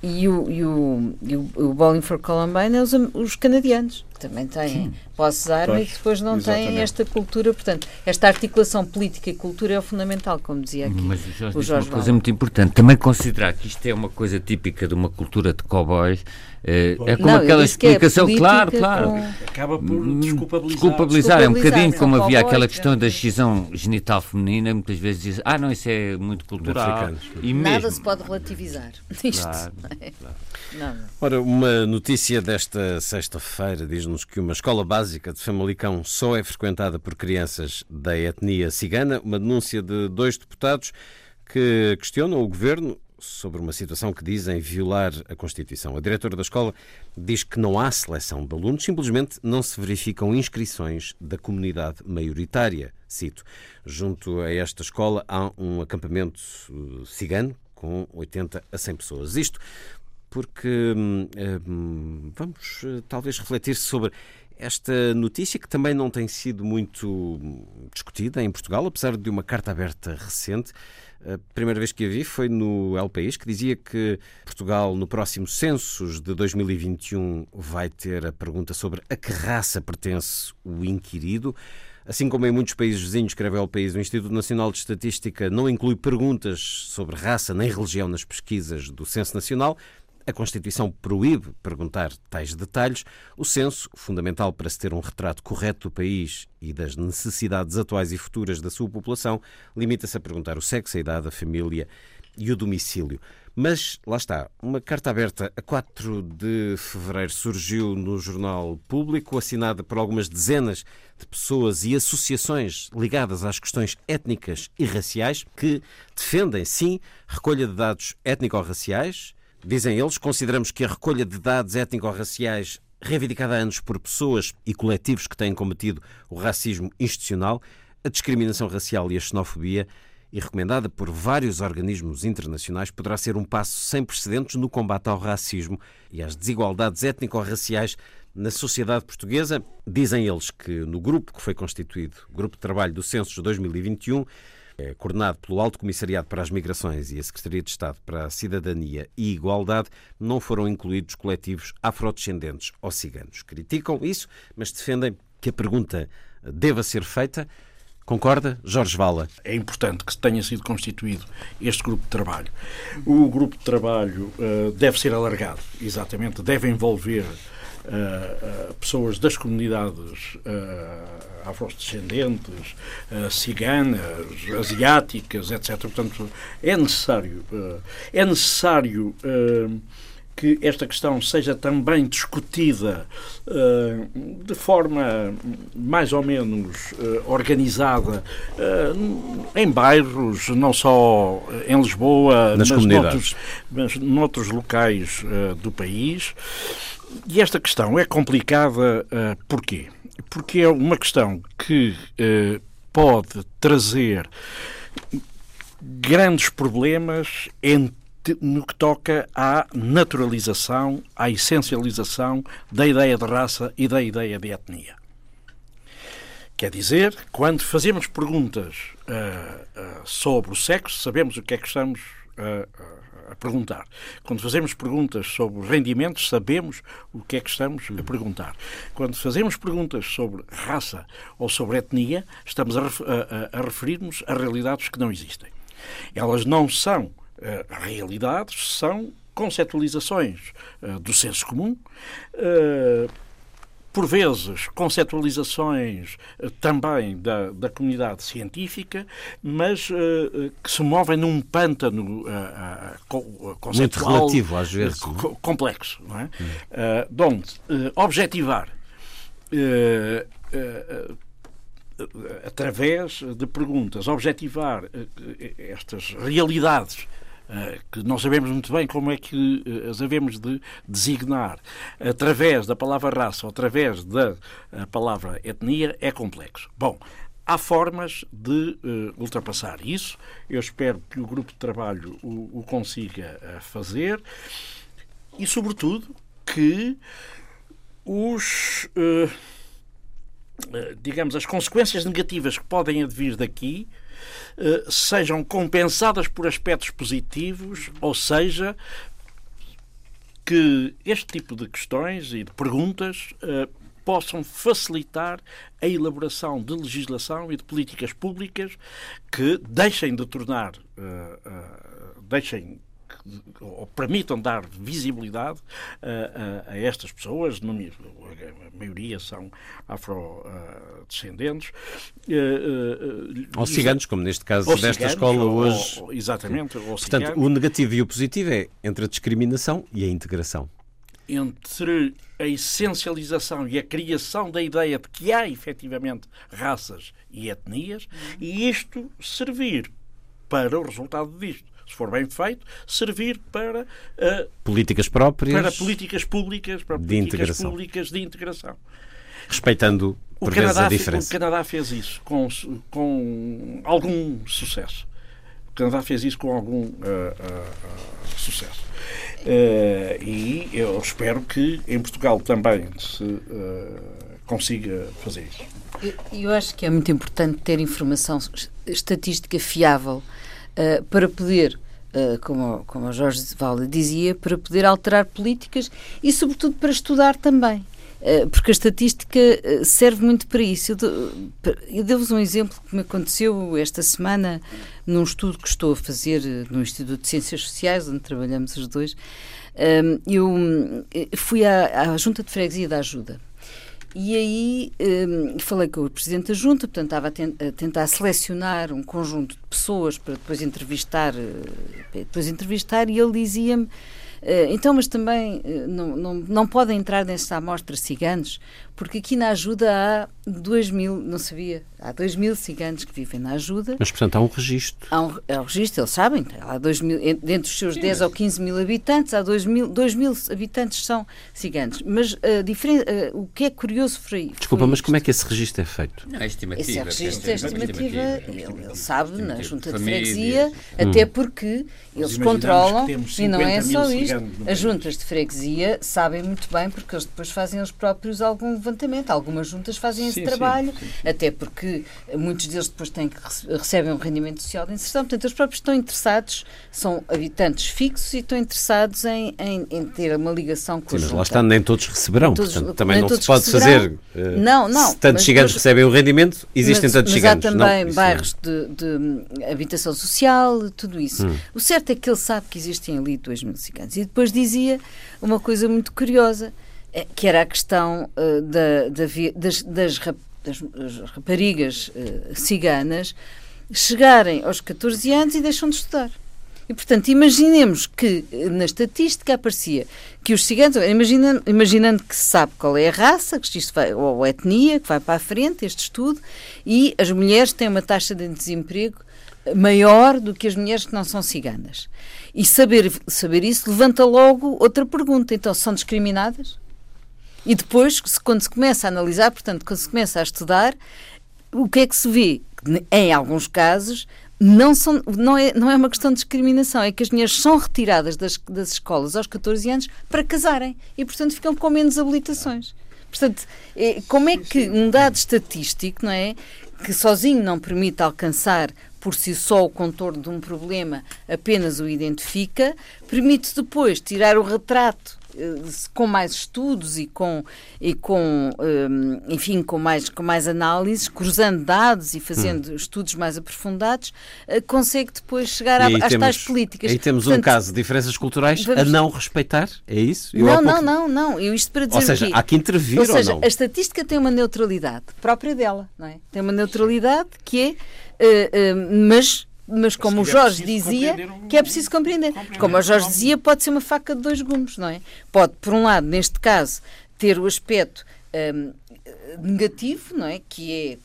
E o, e o, e o, o Bowling for Columbine é os, os canadianos também têm posses de arma e que depois não exatamente. têm esta cultura. Portanto, esta articulação política e cultura é o fundamental, como dizia aqui Mas o Jorge, o Jorge uma coisa muito importante. Também considerar que isto é uma coisa típica de uma cultura de cowboys. É, é como não, aquela é explicação, é claro, claro. Com... Acaba por hum, desculpabilizar. Desculpabilizar, é um bocadinho como havia aquela questão da excisão genital feminina, muitas vezes diz, ah, não, isso é muito cultural. E Nada mesmo... se pode relativizar. (laughs) Isto. Claro, claro. Não, não. Ora, uma notícia desta sexta-feira diz diz-nos que uma escola básica de Famalicão só é frequentada por crianças da etnia cigana. Uma denúncia de dois deputados que questionam o governo sobre uma situação que dizem violar a Constituição. A diretora da escola diz que não há seleção de alunos, simplesmente não se verificam inscrições da comunidade maioritária. Cito: Junto a esta escola há um acampamento uh, cigano com 80 a 100 pessoas. Isto porque hum, hum, vamos eh, talvez refletir sobre esta notícia que também não tem sido muito discutida em Portugal, apesar de uma carta aberta recente. A primeira vez que a vi foi no El País, que dizia que Portugal, no próximo censos de 2021, vai ter a pergunta sobre a que raça pertence o inquirido. Assim como em muitos países vizinhos, escreve El País, o Instituto Nacional de Estatística não inclui perguntas sobre raça nem religião nas pesquisas do Censo Nacional. A Constituição proíbe perguntar tais detalhes. O censo, fundamental para se ter um retrato correto do país e das necessidades atuais e futuras da sua população, limita-se a perguntar o sexo, a idade, a família e o domicílio. Mas lá está, uma carta aberta a 4 de fevereiro surgiu no Jornal Público, assinada por algumas dezenas de pessoas e associações ligadas às questões étnicas e raciais que defendem, sim, recolha de dados étnico-raciais Dizem eles, consideramos que a recolha de dados étnico-raciais reivindicada há anos por pessoas e coletivos que têm combatido o racismo institucional, a discriminação racial e a xenofobia, e recomendada por vários organismos internacionais, poderá ser um passo sem precedentes no combate ao racismo e às desigualdades étnico-raciais na sociedade portuguesa. Dizem eles que no grupo que foi constituído, Grupo de Trabalho do Censo de 2021, é coordenado pelo Alto Comissariado para as Migrações e a Secretaria de Estado para a Cidadania e Igualdade, não foram incluídos coletivos afrodescendentes ou ciganos. Criticam isso, mas defendem que a pergunta deva ser feita. Concorda, Jorge Vala? É importante que tenha sido constituído este grupo de trabalho. O grupo de trabalho uh, deve ser alargado, exatamente, deve envolver uh, uh, pessoas das comunidades afrodescendentes, uh, ciganas, asiáticas, etc. Portanto, é necessário, uh, é necessário uh, que esta questão seja também discutida uh, de forma mais ou menos uh, organizada uh, em bairros, não só em Lisboa, Nas mas noutros, mas noutros locais do país. E esta questão é complicada porquê? porque é uma questão que eh, pode trazer grandes problemas em no que toca à naturalização, à essencialização da ideia de raça e da ideia de etnia. Quer dizer, quando fazemos perguntas uh, uh, sobre o sexo, sabemos o que é que estamos uh, a perguntar. Quando fazemos perguntas sobre rendimentos, sabemos o que é que estamos a perguntar. Quando fazemos perguntas sobre raça ou sobre etnia, estamos a, a, a referir-nos a realidades que não existem. Elas não são realidades, são conceptualizações do senso comum por vezes, conceptualizações uh, também da, da comunidade científica, mas uh, que se movem num pântano uh, Muito relativo, às vezes. Co complexo. Não é? Hum. onde objetivar através de perguntas, objetivar estas realidades eh, que não sabemos muito bem como é que eh, as havemos de designar através da palavra raça ou através da eh, palavra etnia, é complexo. Bom, há formas de uh, ultrapassar isso. Eu espero que o grupo de trabalho o, o consiga fazer e, sobretudo, que os. Uh, digamos, as consequências negativas que podem advir daqui eh, sejam compensadas por aspectos positivos, ou seja, que este tipo de questões e de perguntas uh, possam facilitar a elaboração de legislação e de políticas públicas que deixem de tornar, deixem ou permitam dar visibilidade a, a, a estas pessoas, no, a maioria são afrodescendentes. Uh, ou ciganos, como neste caso desta ciganos, escola hoje. Ou, exatamente. Ou Portanto, ciganos. o negativo e o positivo é entre a discriminação e a integração. Entre a essencialização e a criação da ideia de que há efetivamente raças e etnias, uhum. e isto servir para o resultado disto se for bem feito, servir para uh, políticas próprias, para políticas públicas, para de políticas integração. públicas de integração. Respeitando por o Canadá, a diferença. O Canadá fez isso com, com algum sucesso. O Canadá fez isso com algum uh, uh, sucesso. e eu espero que em Portugal também se consiga fazer isso. Eu, eu acho que é muito importante ter informação estatística fiável uh, para poder, uh, como, como o Jorge Valde dizia, para poder alterar políticas e, sobretudo, para estudar também. Uh, porque a estatística serve muito para isso. Eu, devo-vos um exemplo que me aconteceu esta semana num estudo que estou a fazer no Instituto de Ciências Sociais, onde trabalhamos os dois. eu fui à, à Junta de Freguesia da Ajuda e aí um, falei com o Presidente da Junta, portanto estava a, ten a, tentar selecionar um conjunto de pessoas para depois entrevistar, uh, depois entrevistar e ele dizia-me Uh, então, mas também uh, não, não, não podem entrar nessa amostra ciganos, porque aqui na ajuda há 2 mil, não sabia, há 2 mil ciganos que vivem na ajuda. Mas, portanto, há um registro. Há um, há um registro, eles sabem, há 2 mil, dentro dos seus Sim, 10 mas... ou 15 mil habitantes, há 2 mil, 2 mil habitantes são ciganos. Mas uh, diferen, uh, o que é curioso foi. Desculpa, mas como é que esse registro é feito? Não, é estimativa. Esse é registro é estimativa, estimativa, ele, ele sabe, estimativa. na junta de freguesia, hum. até porque eles controlam, e não é só isto, as juntas de freguesia sabem muito bem, porque eles depois fazem eles próprios algum levantamento, algumas juntas fazem esse sim, trabalho, sim, sim. até porque muitos deles depois têm que recebem um rendimento social de inserção. Portanto, eles próprios estão interessados, são habitantes fixos e estão interessados em, em, em ter uma ligação com Sim, mas lá está, nem todos receberão. Todos, portanto, também não se pode fazer. Uh, não, não. Se tantos ciganos depois, recebem o rendimento, existem mas, tantos mas. Há também não, bairros de, de, habitação social, tudo isso. Hum. O certo é que ele sabe que existem ali 2 mil ciganos. E depois dizia uma coisa muito curiosa que era a questão uh, da, da, das, das, das, raparigas uh, ciganas chegarem aos 14 anos e deixam de estudar. E, portanto, imaginemos que eh, na estatística aparecia que os ciganos, imaginando, imaginando que se sabe qual é a raça, que isto vai, ou a etnia, que vai para a frente, este estudo, e as mulheres têm uma taxa de desemprego maior do que as mulheres que não são ciganas. E saber, saber isso levanta logo outra pergunta. Então, são discriminadas? E depois, quando se começa a analisar, portanto, quando se começa a estudar, o que é que se vê? em alguns casos não, são, não, é, não é uma questão de discriminação, é que as mulheres são retiradas das, das escolas aos 14 anos para casarem e, portanto, ficam com menos habilitações. Portanto, é, como é que um dado estatístico, não é? Que sozinho não permite alcançar por si só o contorno de um problema, apenas o identifica, permite depois tirar o retrato com mais estudos e com, e com um, enfim, com mais, com mais análises, cruzando dados e fazendo hum. estudos mais aprofundados, uh, consegue depois chegar às temos, tais políticas. Aí temos Portanto, um caso de diferenças culturais vamos... a não respeitar, é isso? Eu não, não, não, não. Eu isto para dizer ou seja, há que intervir ou, seja, ou a estatística tem uma neutralidade própria dela, não é? Tem uma neutralidade que é, mas mas como o é Jorge dizia, um... que é preciso compreender. compreender. Como o Jorge dizia, pode ser uma faca de dois gumes, não é? Pode, por um lado, neste caso, ter o aspecto um, negativo, não é? Que é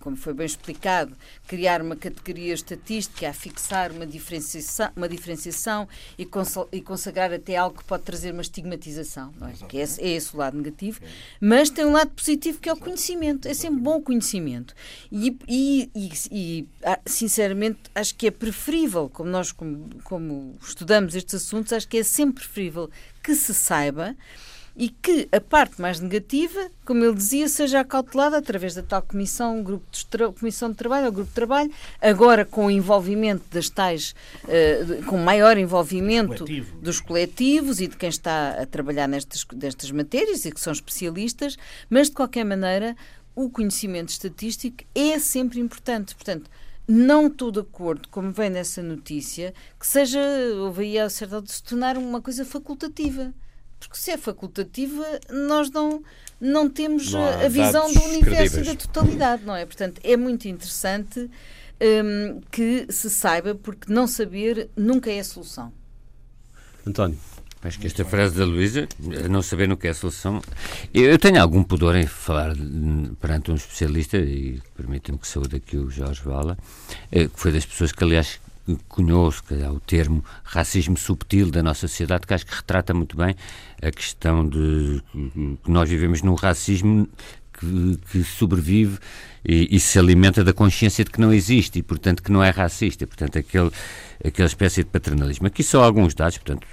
como foi bem explicado, criar uma categoria estatística, a fixar uma diferenciação, uma diferenciação e, e consagrar até algo que pode trazer uma estigmatização, não é? Que é, é esse o lado negativo, mas tem um lado positivo que é o conhecimento. É sempre bom conhecimento. E, e, e, ah, sinceramente, acho que é preferível, como nós, como, como estudamos estes assuntos, acho que é sempre preferível que se saiba e que a parte mais negativa, como ele dizia, seja acautelada através da tal comissão, grupo de comissão de trabalho ou grupo de trabalho, agora com o envolvimento das tais, uh, com maior envolvimento Coletivo. dos coletivos e de quem está a trabalhar nestas, nestas matérias e que são especialistas, mas de qualquer maneira o conhecimento estatístico é sempre importante. Portanto, não estou de acordo, como vem nessa notícia, que seja, houve aí a certa de se tornar uma coisa facultativa. Porque se é facultativa, nós não, não temos não a visão do universo credíveis. e da totalidade, não é? Portanto, é muito interessante um, que se saiba, porque não saber nunca é a solução. António. Acho que esta frase da Luísa, não saber no que é a solução. Eu tenho algum pudor em falar perante um especialista, e permita-me que saúde aqui o Jorge Vala, eh, que foi das pessoas que, aliás, cunhou se calhar, o termo racismo subtil da nossa sociedade, que acho que retrata muito bem a questão de que nós vivemos num racismo que, que sobrevive e, e, se alimenta da consciência de que não existe e, portanto, que não é racista. Portanto, aquele, aquela espécie de paternalismo. Aqui só alguns dados, portanto,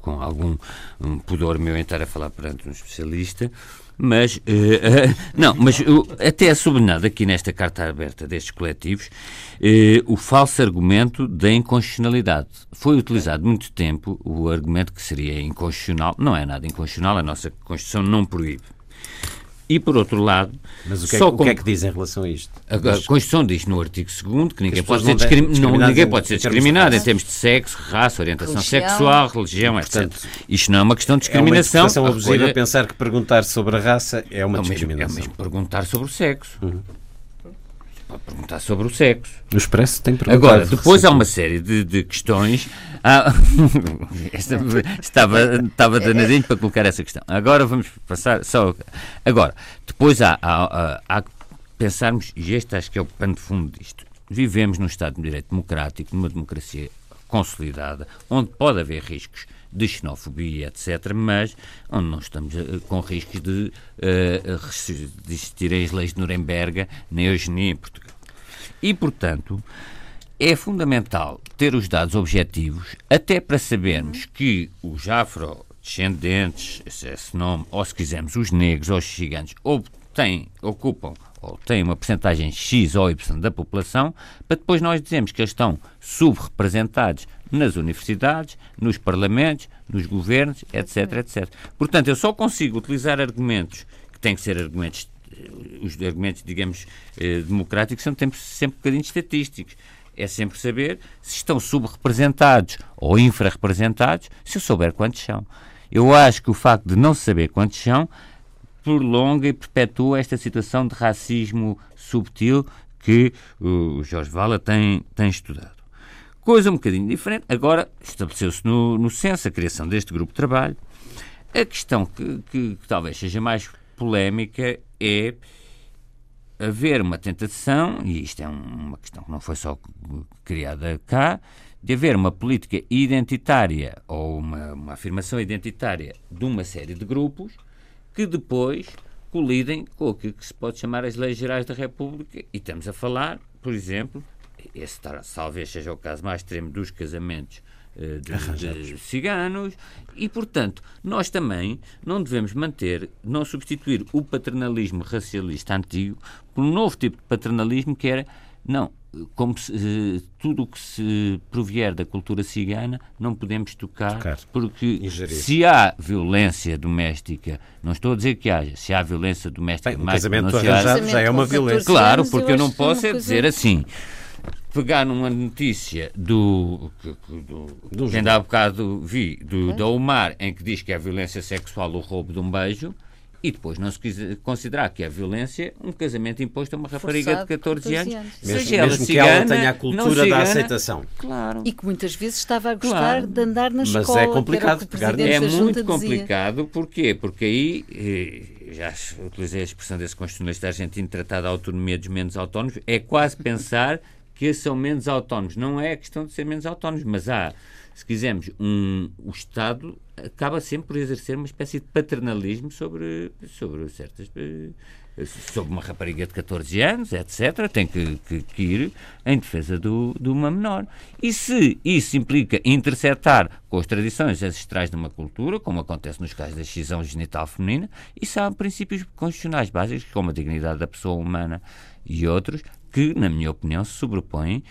com algum um pudor meu em estar a falar perante um especialista. Mas, uh, uh, não, mas uh, até é sublinhado aqui nesta carta aberta destes coletivos o falso argumento da inconstitucionalidade. Foi utilizado muito tempo o argumento que seria inconstitucional. Não é nada inconstitucional, a nossa Constituição não proíbe. E, por outro lado... Mas o que, é, o que é que diz em relação a isto? A, a Constituição diz no artigo 2 que ninguém, pode ser, discrim... não, ninguém pode ser discriminado em termos de sexo, raça, orientação religião. sexual, religião, etc. Isto não é uma questão de discriminação. É uma abusiva coisa... pensar que perguntar sobre a raça é uma é discriminação. Mesmo, é mesmo perguntar sobre o sexo. Uhum pode perguntar sobre o sexo. O Expresso tem perguntado. Agora, depois há uma série de, de questões. Ah, (laughs) estava, estava danadinho para colocar essa questão. Agora vamos passar só. Agora, depois há, há, há, há pensarmos, e este acho que é o pano de fundo disto. Vivemos num Estado de Direito democrático, numa democracia consolidada, onde pode haver riscos de xenofobia, etc., mas onde não estamos uh, com riscos de, uh, as leis de Nuremberg nem hoje nem em Portugal. E, portanto, é fundamental ter os dados objetivos, até para sabermos que os afrodescendentes, esse nome, ou se quisermos, os negros ou os gigantes, ou têm, ocupam ou têm uma porcentagem X ou Y da população, para depois nós dizermos que eles estão subrepresentados nas universidades, nos parlamentos, nos governos, etc, etc. Portanto, eu só consigo utilizar argumentos que têm que ser argumentos, eh, os argumentos, digamos, eh, democráticos, são sempre, sempre um bocadinho estatísticos. É sempre saber se estão subrepresentados ou infrarrepresentados, se eu souber quantos são. Eu acho que o facto de não saber quantos são prolonga e perpetua esta situação de racismo subtil que o Jorge Vala tem, tem estudado. Coisa um bocadinho diferente. Agora, estabeleceu-se no, no censo a criação deste grupo de trabalho. A questão que, que, que talvez seja mais polémica é haver uma tentação, e isto é uma questão que não foi só criada cá, de haver uma política identitária ou uma, uma afirmação identitária de uma série de grupos que depois colidem com o que se pode chamar as leis gerais da República, e estamos a falar, por exemplo, esse talvez seja o caso mais extremo dos casamentos eh, de, de, ciganos e, portanto, nós também não devemos manter, não substituir o paternalismo racialista antigo por um novo tipo de paternalismo que era, não, como se, eh, tudo o que se provier da cultura cigana não podemos tocar, tocar. porque Ingerir. se há violência doméstica, não estou a dizer que haja, se há violência doméstica, Bem, mais casamento arranjado já é uma violência. Claro, porque eu, eu não posso é dizer assim pegar numa notícia do, do, do que ainda há bocado vi, do, da UMAR, em que diz que é violência sexual o roubo de um beijo, e depois não se quiser considerar que é violência um casamento imposto a uma rapariga de 14, 14 anos, anos. Mesmo, seja ela mesmo cigana, que ela tenha a cultura cigana, da aceitação. Claro. E que muitas vezes estava a gostar claro. de andar na Mas escola. Mas é complicado. Pegar é muito complicado. Dizia. Porquê? Porque aí, eh, já utilizei a expressão desse constitucionalista argentino tratado a autonomia dos menos autónomos, é quase pensar que são menos autónomos. Não é a questão de ser menos autónomos, mas há, se quisermos, um, o Estado acaba sempre por exercer uma espécie de paternalismo sobre, sobre certas. Eh, sobre uma rapariga de 14 anos, etc., tem que, que, que ir em defesa do, de uma menor. E se isso implica interceptar com as tradições ancestrais de uma cultura, como acontece nos casos da excisão genital feminina, isso há princípios constitucionais básicos, como a dignidade da pessoa humana e outros, que, na minha opinião, se sobrepõem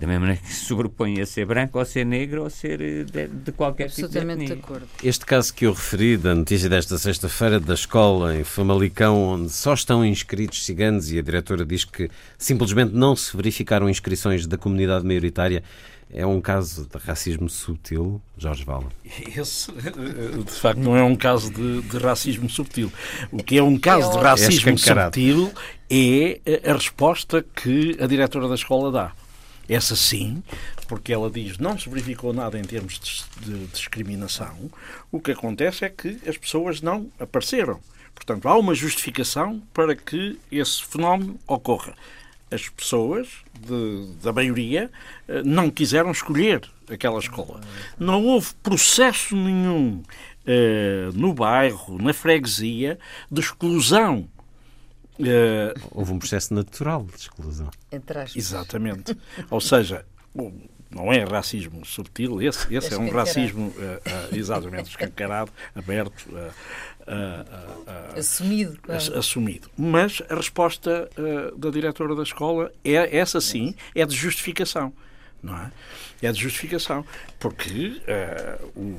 da mesma maneira que se sobrepõe a ser branco ou ser negro ou ser eh, de, de qualquer tipo de etnia. de acordo. Este caso que eu referi, da notícia desta sexta-feira da escola em Famalicão, onde só estão inscritos ciganos e a diretora diz que simplesmente não se verificaram inscrições da comunidade maioritária, é um caso de racismo subtil, Jorge Vala? Esse, eh, de facto, não é um caso de, de racismo subtil. O que é um caso de é racismo é subtil é a resposta que a diretora da escola dá. Essa sim, porque ela diz não se verificou nada em termos de, de discriminação. O que acontece é que as pessoas não apareceram. Portanto, há uma justificação para que esse fenómeno ocorra as pessoas, de, da maioria, eh, não quiseram escolher aquela escola. Não houve processo nenhum eh, no bairro, na freguesia, de exclusão. Eh, houve um processo natural de exclusão. Exatamente. Ou seja, não é racismo subtil, esse, esse é, é um racismo uh, uh, exatamente escancarado, aberto, uh, assumido. Claro. Assumido. Mas a resposta da diretora da escola é essa sim, é de justificação. Não é? É de justificação. Porque o,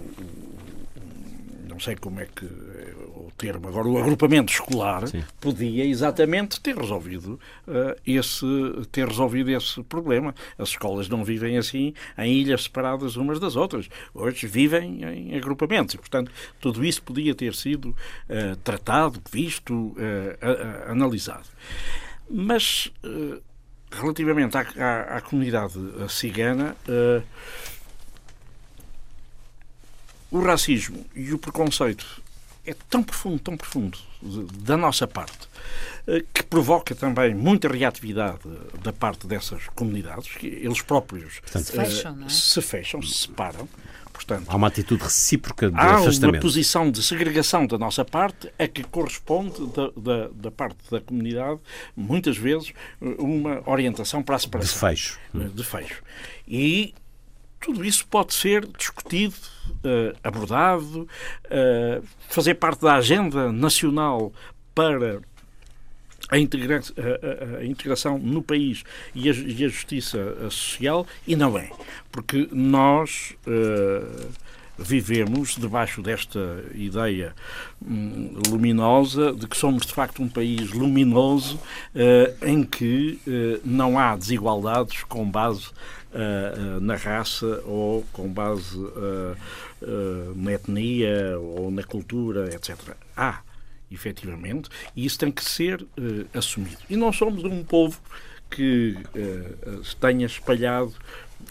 não sei como é que é o termo, agora o agrupamento escolar Sim. podia exatamente ter resolvido uh, esse ter resolvido esse problema. As escolas não vivem assim em ilhas separadas umas das outras. Hoje vivem em agrupamentos e, portanto, tudo isso podia ter sido uh, tratado, visto, uh, analisado. Mas relativamente à, à, à comunidade cigana, o racismo e o preconceito é tão profundo, tão profundo da nossa parte, eh, que provoca também muita reatividade da parte dessas comunidades, que eles próprios Portanto, se, fecham, é? se fecham, se separam. Portanto, há uma atitude recíproca de há afastamento. Há uma posição de segregação da nossa parte a que corresponde da, da, da, parte da comunidade, muitas vezes, uma orientação para a separação. De fecho. De fecho. E tudo isso pode ser discutido, uh, abordado, uh, fazer parte da agenda nacional para a, integra a, a integração no país e a, e a, justiça social, e não é. Porque nós. Uh, vivemos debaixo desta ideia hum, luminosa de que somos de facto um país luminoso uh, em que uh, não há desigualdades com base uh, na raça ou com base na etnia ou na cultura, etc. Há, efetivamente, e isso tem que ser assumido. E não somos um povo que tenha espalhado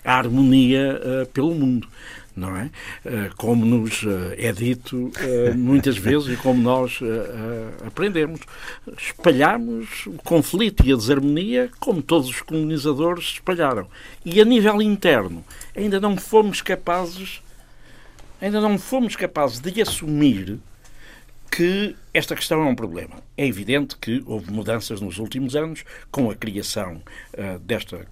a harmonia pelo mundo não é? Eh, como nos eh, é dito eh, muitas (laughs) vezes e como nós aprendemos. Espalhamos o conflito e a desarmonia como todos os colonizadores espalharam. E a nível interno, ainda não fomos capazes, ainda não fomos capazes de assumir que esta questão é um problema. É evidente que houve mudanças nos últimos anos com a criação uh, desta,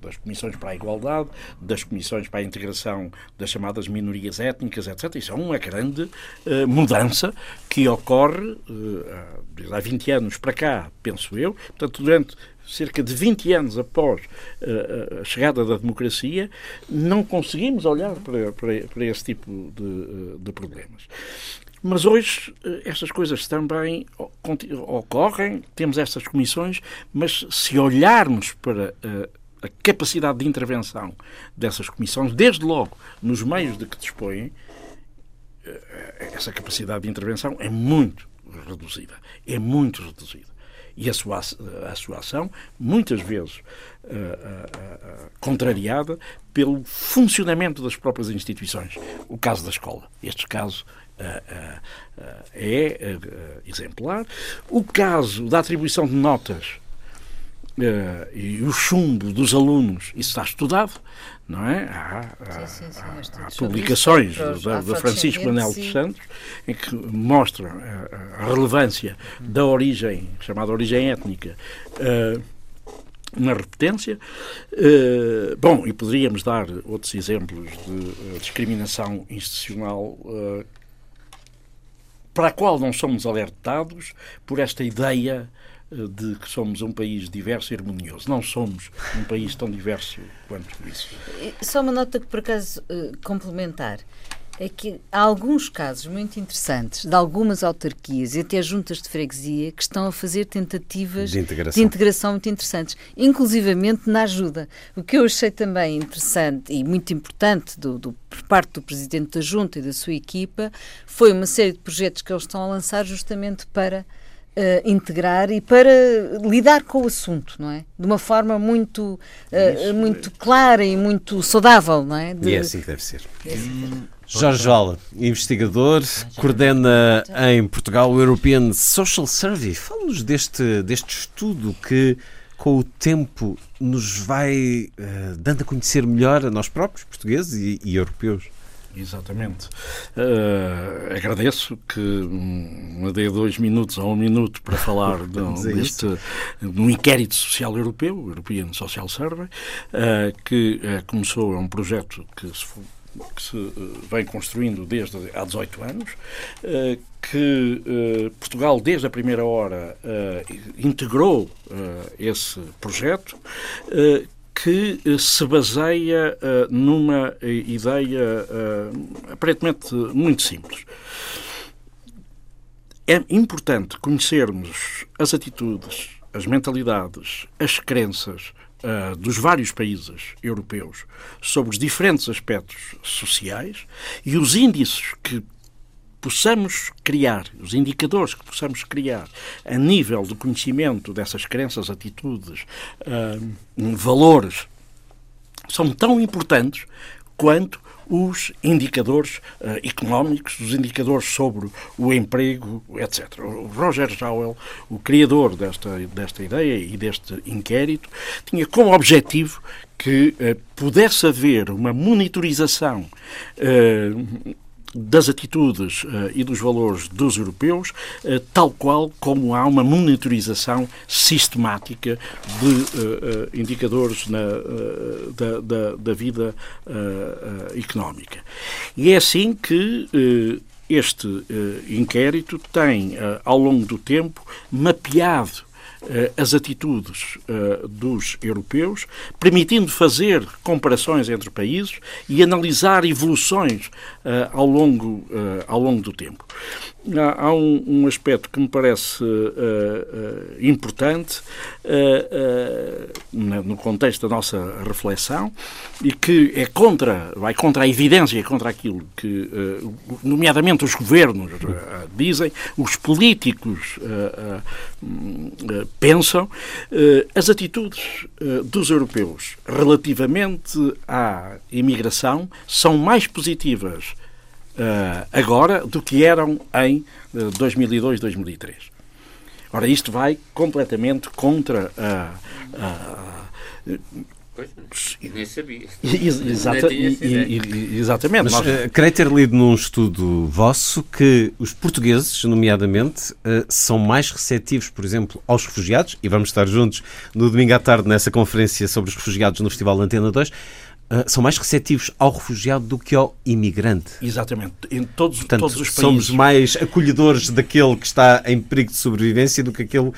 das comissões para a igualdade, das comissões para a integração das chamadas minorias étnicas, etc. Isso é uma grande uh, mudança que ocorre uh, há 20 anos para cá, penso eu. Portanto, durante cerca de 20 anos após uh, a chegada da democracia, não conseguimos olhar para, para, para esse tipo de, de problemas. Mas hoje eh, estas coisas também ocorrem, temos estas comissões, mas se olharmos para eh, a capacidade de intervenção dessas comissões, desde logo nos meios de que dispõem, eh, essa capacidade de intervenção é muito reduzida. É muito reduzida. E a sua, a sua ação, muitas vezes uh, uh, uh, contrariada pelo funcionamento das próprias instituições. O caso da escola. Este caso é exemplar. O caso da atribuição de notas e o chumbo dos alunos, isso está estudado, não é? Há, há, sim, sim, sim, há, publicações da, Francisco Manel dos Santos em que mostram a, a relevância da origem, chamada origem étnica, uh, na repetência. Uh, bom, e poderíamos dar outros exemplos de uh, discriminação institucional para a qual não somos alertados por esta ideia eh, de que somos um país diverso e harmonioso. Não somos um país tão diverso quanto isso. Só uma nota que, por acaso, uh, complementar. É que há alguns casos muito interessantes de algumas autarquias e até juntas de freguesia que estão a fazer tentativas de integração, de integração muito interessantes, inclusivamente na ajuda. O que eu achei também interessante e muito importante do, do por parte do Presidente da Junta e da sua equipa foi uma série de projetos que eles estão a lançar justamente para Uh, integrar e para lidar com o assunto, não é? De uma forma muito, uh, muito clara e muito saudável, não é? De... E é assim que deve ser. É assim Jorge Vala, investigador, coordena em Portugal o European Social Survey. Fala-nos deste, deste estudo que, com o tempo, nos vai uh, dando a conhecer melhor a nós próprios, portugueses e, e europeus. Exatamente. Uh, agradeço que me dê dois minutos ou um minuto para (laughs) falar de, deste de um inquérito social europeu, o European Social Survey, uh, que uh, começou, é um projeto que se, que se vem construindo desde há 18 anos, que Portugal, desde a primeira hora, integrou esse projeto que eh, se baseia numa eh, ideia aparentemente muito simples. É importante conhecermos as atitudes, as mentalidades, as crenças uh, dos vários países europeus sobre os diferentes aspectos sociais e os índices que possamos criar, os indicadores que possamos criar a nível do conhecimento dessas crenças, atitudes, uh, valores, são tão importantes quanto os indicadores uh, económicos, os indicadores sobre o emprego, etc. O Roger Jowell, o criador desta, desta ideia e deste inquérito, tinha como objetivo que uh, pudesse haver uma monitorização uh, das atitudes uh, e dos valores dos europeus, uh, tal qual como há uma monitorização sistemática de uh, indicadores na, da, da, da, vida económica. E é assim que este inquérito tem, ao longo do tempo, mapeado as atitudes uh, dos europeus, permitindo fazer comparações entre países e analisar evoluções uh, ao, longo, ao longo do tempo. Há, há um, um, aspecto que me parece importante no contexto da nossa reflexão e que é contra, vai contra a evidência, contra aquilo que, nomeadamente, os governos dizem, os políticos pensam, as atitudes dos europeus relativamente à imigração são mais positivas agora do que eram em 2002, 2003. Ora, isto vai completamente contra a, nem sabia. Exata, exatamente. Mas, uh, creio ter lido num estudo vosso que os portugueses, nomeadamente, uh, são mais receptivos, por exemplo, aos refugiados, e vamos estar juntos no domingo à tarde nessa conferência sobre os refugiados no Festival Antena 2, Uh, são mais receptivos ao refugiado do que ao imigrante. Exatamente. Em todos, Portanto, todos os países. Somos mais acolhedores daquele que está em perigo de sobrevivência do que aquele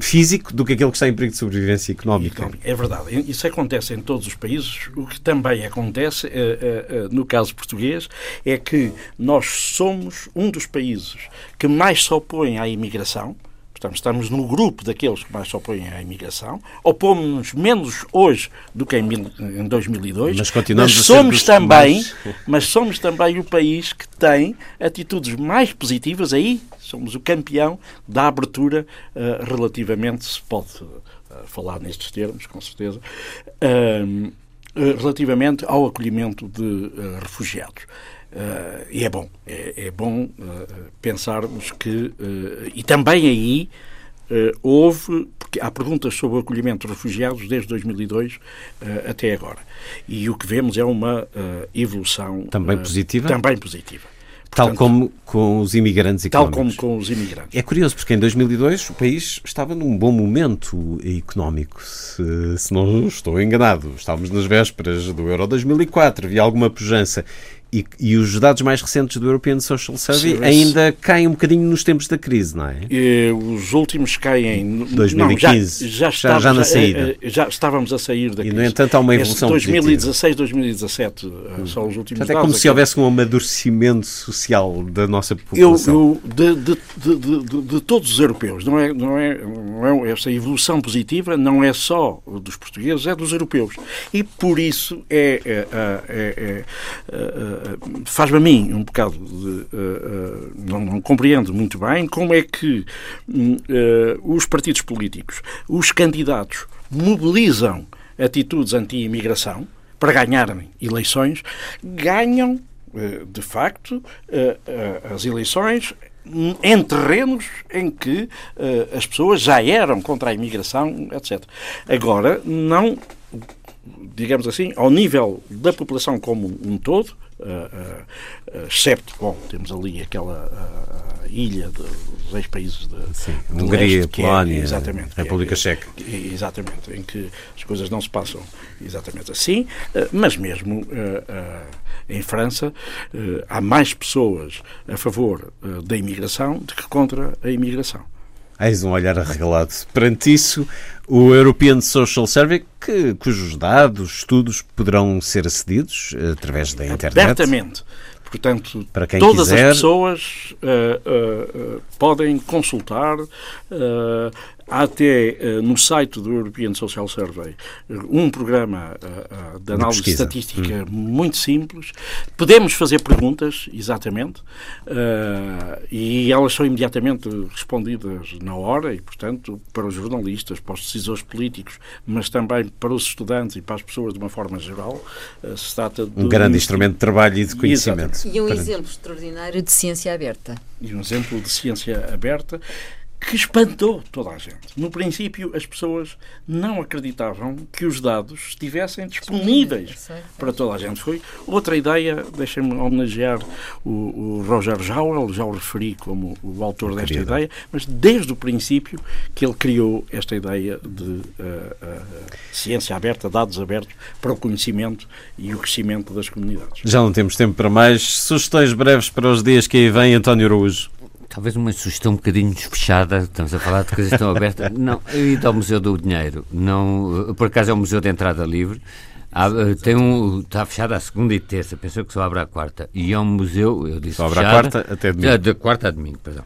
físico, do que aquele que está em perigo de sobrevivência económica. É verdade. Isso acontece em todos os países. O que também acontece, uh, uh, no caso português, é que nós somos um dos países que mais se opõe à imigração Portanto, estamos no grupo daqueles que mais se opõem à imigração. Opomos-nos menos hoje do que em, em 2002. Mas continuamos mas somos também, mais... (laughs) mas somos também o país que tem atitudes mais positivas. Aí somos o campeão da abertura uh, relativamente, se pode uh, falar nestes termos, com certeza, uh, relativamente ao acolhimento de refugiados. Uh, e é bom, é, é bom uh, pensarmos que. Uh, e também aí houve, porque há perguntas sobre o acolhimento de refugiados desde 2002 até agora. E o que vemos é uma evolução. Também positiva? Também positiva. Tal Portanto, como com os imigrantes económicos. Tal como com os imigrantes. É curioso, porque em 2002 o país estava num bom momento económico, se, se não estou enganado. Estávamos nas vésperas do Euro 2004, havia alguma pujança. E, e, os dados mais recentes do European Social Survey ainda caem um bocadinho nos tempos da crise, não é? E, os últimos caem em 2015, não, já, já, já, já, na saída. Já, eh, eh, já, estávamos a sair da crise. E, no entanto, há uma evolução 2016, 2017 hum. são os últimos Portanto, dados. É como se houvesse um amadurecimento social da nossa população. Eu, eu de, de, de, de, todos os europeus, não é, não, é, não é essa evolução positiva não é só dos portugueses, é dos europeus. E por isso é, é, é, é faz-me a mim um bocado de. Uh, uh, não, não, compreendo muito bem como é que uh, os partidos políticos, os candidatos, mobilizam atitudes anti-imigração para ganharem eleições, ganham, de facto, as eleições em terrenos em que as pessoas já eram contra a imigração, etc. Agora, não digamos assim, ao nível da população como um todo, uh, uh, excepto, bom, temos ali aquela ilha dos ex-países de, de Hungria, leste, Polónia, é, exatamente, República é, Checa. Exatamente, em que as coisas não se passam exatamente assim, mas mesmo em França há mais pessoas a favor da imigração do que contra a imigração. Eis um olhar arregalado. Perante isso, o European Social Survey, que, cujos dados, estudos poderão ser acedidos eh, através da internet. Abertamente. Portanto, Para quem todas quiser. as pessoas uh, uh, uh, podem consultar Há até uh, no site do European Social Survey um programa uh, uh, de análise de estatística hum. muito simples. Podemos fazer perguntas, exatamente, e elas são imediatamente respondidas na hora e, portanto, para os jornalistas, para os decisores políticos, mas também para os estudantes e para as pessoas de uma forma geral, se trata de um grande instrumento de trabalho e de conhecimento. Exatamente. E um exemplo extraordinário de ciência aberta. E um exemplo de ciência aberta que espantou toda a gente. No princípio, as pessoas não acreditavam que os dados estivessem disponíveis para toda a gente. Foi outra ideia, deixem-me homenagear o, o Roger Jauel, já o referi como o autor desta ideia, mas desde o princípio que ele criou esta ideia de uh, uh, ciência aberta, dados abertos para o conhecimento e o crescimento das comunidades. Já não temos tempo para mais. Sugestões breves para os dias que aí vêm, António Araújo. Talvez uma sugestão um bocadinho fechada, estamos a falar de coisas tão abertas. (laughs) Não, eu ia ao Museu do Dinheiro. Não, por acaso é um museu de entrada livre. Há, eh, tem um, está fechado à segunda e terça, pensou que só abre à quarta. E é um museu, eu disse Só abre à quarta até domingo. De, de quarta a domingo, perdão.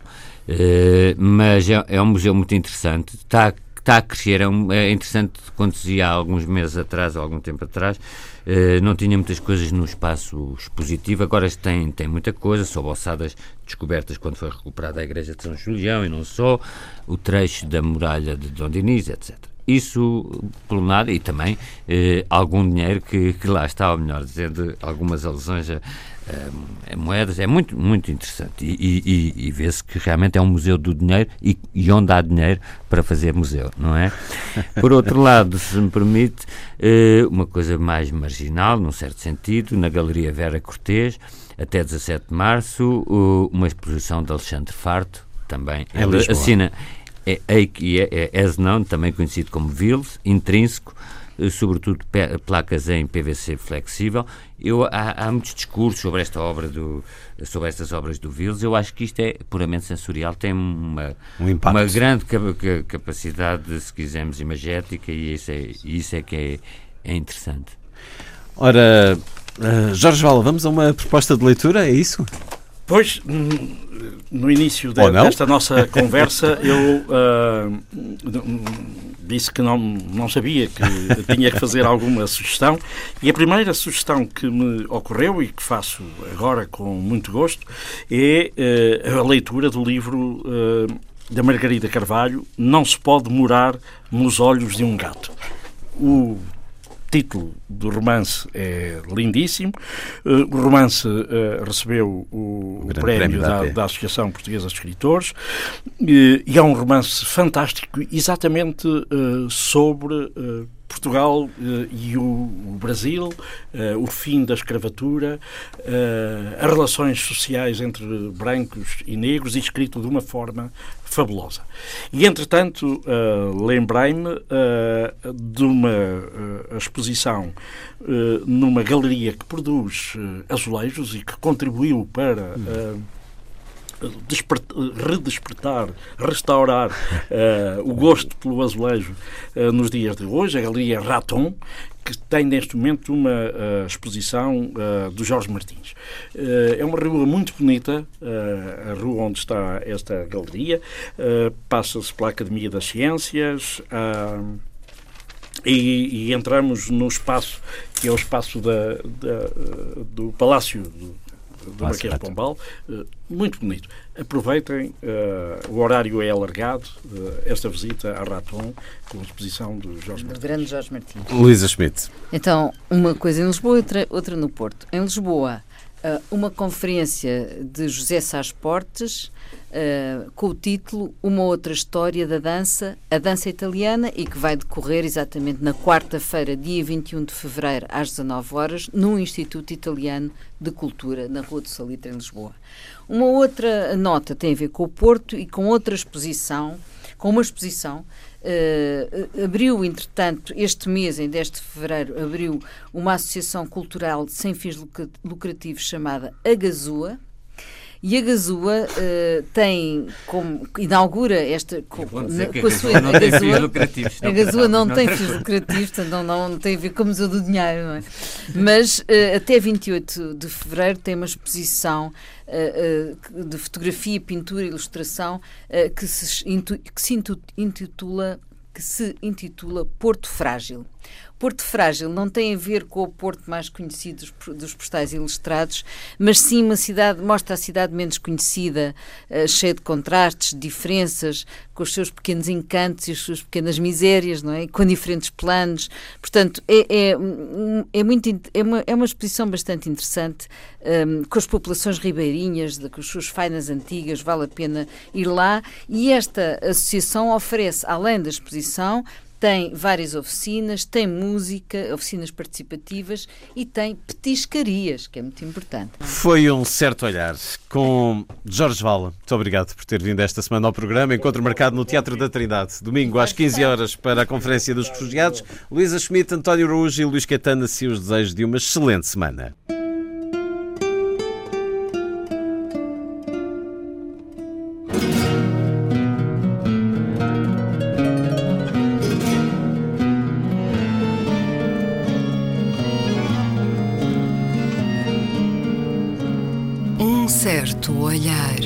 Uh, mas é, é, um museu muito interessante. Está, está a crescer. É, um, é interessante quando se ia há alguns meses atrás, ou algum tempo atrás, uh, não tinha muitas coisas no espaço expositivo. Agora tem, tem muita coisa, sob ossadas descobertas quando foi recuperada a igreja de São Julião e não só, o trecho da muralha de Dom Dinis, etc. isso, por um lado, e também eh, algum dinheiro que, que, lá está, ou melhor dizendo, algumas alusões a, a, a moedas, é muito, muito interessante. E, e, e vê-se que realmente é um museu do dinheiro e, e, onde há dinheiro para fazer museu, não é? (laughs) Por outro lado, se me permite, eh, uma coisa mais marginal, num certo sentido, na Galeria Vera Cortês, até 17 de março, uma exposição de Alexandre Farto, também. Ele assina é, é, é, é Esnon, também conhecido como Vils, intrínseco, eh, sobretudo placas em PVC flexível. Eu, há, há, muitos discursos sobre esta obra do, sobre estas obras do Vils. Eu acho que isto é puramente sensorial, tem uma, um uma grande capacidade, se quisermos, imagética e isso é, isso é que é, é interessante. Ora, uh, Jorge Vala, vamos a uma proposta de leitura, é isso? Pois, no início de, desta nossa (laughs) conversa, eu uh, disse que não, não sabia que tinha que fazer alguma sugestão. E a primeira sugestão que me ocorreu e que faço agora com muito gosto é uh, a leitura do livro uh, da Margarida Carvalho, Não se pode morar nos olhos de um gato. O título do romance é lindíssimo. Uh, o romance uh, recebeu o, o prémio, prémio da, da, Associação Portuguesa de Escritores e é um romance fantástico, exatamente sobre Portugal e o, Brasil, o fim da escravatura, as relações sociais entre brancos e negros, escrito de uma forma fabulosa. E, entretanto, lembrei-me de uma exposição numa galeria que produz azulejos e que contribuiu para redespertar, restaurar uh, o gosto pelo azulejo uh, nos dias de hoje, a Galeria Raton, que tem neste momento uma uh, exposição do Jorge Martins. é uma rua muito bonita, a rua onde está esta galeria, passa-se pela Academia das Ciências. E, e, entramos no espaço que é o espaço da, da, do Palácio do Marquês de Pombal, eh, muito bonito. Aproveitem, uh, o horário é alargado, uh, esta visita à Raton, com a exposição do Jorge Martins. grande Jorge Martins. Luísa Schmidt. Então, uma coisa em Lisboa, outra, outra no Porto. Em Lisboa, uma conferência de José Sás Portes, uh, com o título Uma Outra História da Dança, a Dança Italiana, e que vai decorrer exatamente na quarta-feira, dia 21 de fevereiro, às 19 horas, no Instituto Italiano de Cultura, na Rua do Salitre, em Lisboa. Uma outra nota tem a ver com o Porto e com outra exposição, com uma exposição Uh, abriu, entretanto, este mês, em 10 de fevereiro, abriu uma associação cultural sem fins lucrativos chamada Agazua, e a Gazua uh, tem como inaugura esta com, na, com a sua não a Gazua, a Gazua não, não tem fins lucrativos, portanto não, não, não tem a ver com o Museu do Dinheiro, não é? Mas uh, até 28 de fevereiro tem uma exposição de fotografia, pintura e ilustração que se, que se intitula que se intitula Porto Frágil. Porto Frágil não tem a ver com o Porto mais conhecido dos, dos postais ilustrados, mas sim uma cidade, mostra a cidade menos conhecida, uh, cheia de contrastes, diferenças, com os seus pequenos encantos e as suas pequenas misérias, não é? Com diferentes planos. Portanto, é, é, é, muito, é, uma, é uma exposição bastante interessante, um, ehm, com as populações ribeirinhas, de, com as suas fainas antigas, vale a pena ir lá. E esta associação oferece, além da exposição, tem várias oficinas, tem música, oficinas participativas e tem petiscarias, que é muito importante. Foi um certo olhar com Jorge Vala. Muito obrigado por ter vindo esta semana ao programa. Encontro marcado no Teatro da Trindade, domingo às 15 horas para a Conferência dos Refugiados. Luísa Schmidt, António Araújo e Luís Caetano, se os desejos de uma excelente semana. Olhar.